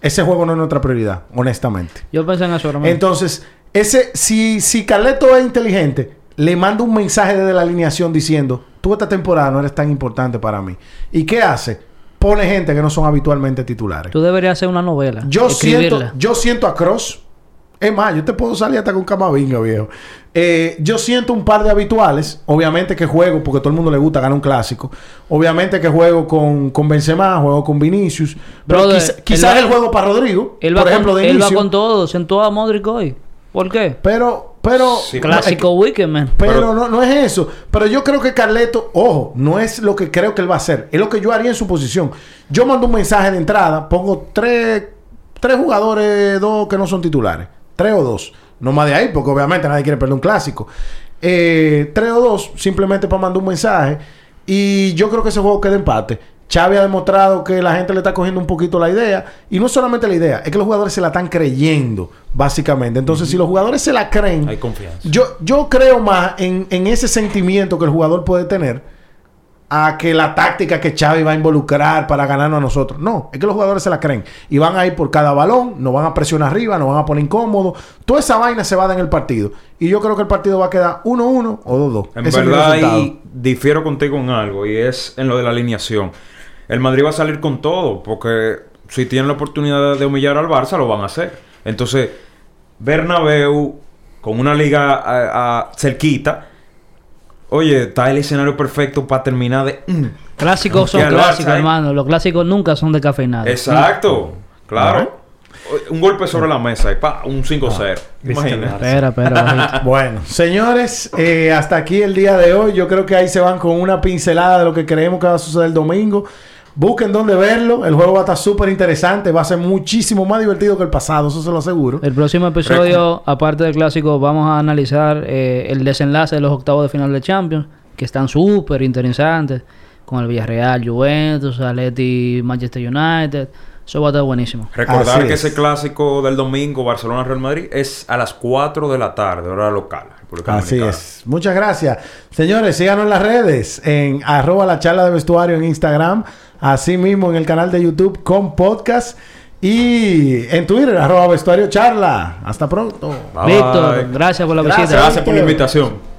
Ese juego no es nuestra prioridad, honestamente. Yo pensé en eso ahora mismo. Entonces, ese, si, si Carleto es inteligente, le manda un mensaje desde la alineación diciendo, tú esta temporada no eres tan importante para mí. ¿Y qué hace? Pone gente que no son habitualmente titulares. Tú deberías hacer una novela. Yo siento, yo siento a Cross. Es más, yo te puedo salir hasta con Camavinga, viejo. Eh, yo siento un par de habituales. Obviamente que juego, porque a todo el mundo le gusta ganar un clásico. Obviamente que juego con, con Benzema, juego con Vinicius. Pero quizá- quizás el juego para Rodrigo, Él va, por ejemplo, con, de él va con todo. Sentó a Modric hoy. ¿Por qué? Pero, pero... Sí, no, Clásico weekend, man. Pero, Pero- no, no es eso. Pero yo creo que Carleto, ojo, no es lo que creo que él va a hacer. Es lo que yo haría en su posición. Yo mando un mensaje de entrada, pongo tres, tres jugadores, dos que no son titulares. Tres o dos. No más de ahí, porque obviamente nadie quiere perder un clásico. Eh, tres o dos, simplemente para mandar un mensaje. Y yo creo que ese juego queda empate. Xavi ha demostrado que la gente le está cogiendo un poquito la idea. Y no solamente la idea, es que los jugadores se la están creyendo, básicamente. Entonces, si los jugadores se la creen, Hay confianza. yo, yo creo más en, en ese sentimiento que el jugador puede tener a que la táctica que Xavi va a involucrar para ganarnos a nosotros. No, es que los jugadores se la creen. Y van a ir por cada balón, no van a presionar arriba, no van a poner incómodos. Toda esa vaina se va a dar en el partido. Y yo creo que el partido va a quedar 1-1 o 2-2. En Ese verdad, ahí difiero contigo en algo y es en lo de la alineación. El Madrid va a salir con todo porque si tienen la oportunidad de humillar al Barça, lo van a hacer. Entonces, Bernabéu, con una liga a- a- cerquita, oye, está el escenario perfecto para terminar de... mm. Clásicos son clásicos, Barça, ¿eh? hermano. Los clásicos nunca son de cafeinada. Exacto, claro. Un golpe sobre la mesa y pa, un 5-0. viste Imagínate. nada. Espera, espera. Bueno, señores, eh, hasta aquí el día de hoy. Yo creo que ahí se van con una pincelada de lo que creemos que va a suceder el domingo. Busquen dónde verlo. El juego va a estar súper interesante. Va a ser muchísimo más divertido que el pasado, eso se lo aseguro. El próximo episodio, aparte del clásico, vamos a analizar eh, el desenlace de los octavos de final de Champions. que están súper interesantes. Con el Villarreal, Juventus, Atleti, Manchester United. Eso va a estar buenísimo. Recordar Así que es. ese clásico del domingo, Barcelona-Real Madrid, es a las 4 de la tarde, hora local. República Así Dominicana. es. Muchas gracias. Señores, síganos en las redes. En arroba la charla de vestuario en Instagram. Así mismo en el canal de YouTube con podcast. Y en Twitter, arroba vestuario charla. Hasta pronto. Bye, Víctor, gracias por la Gracias. visita. Gracias por la invitación.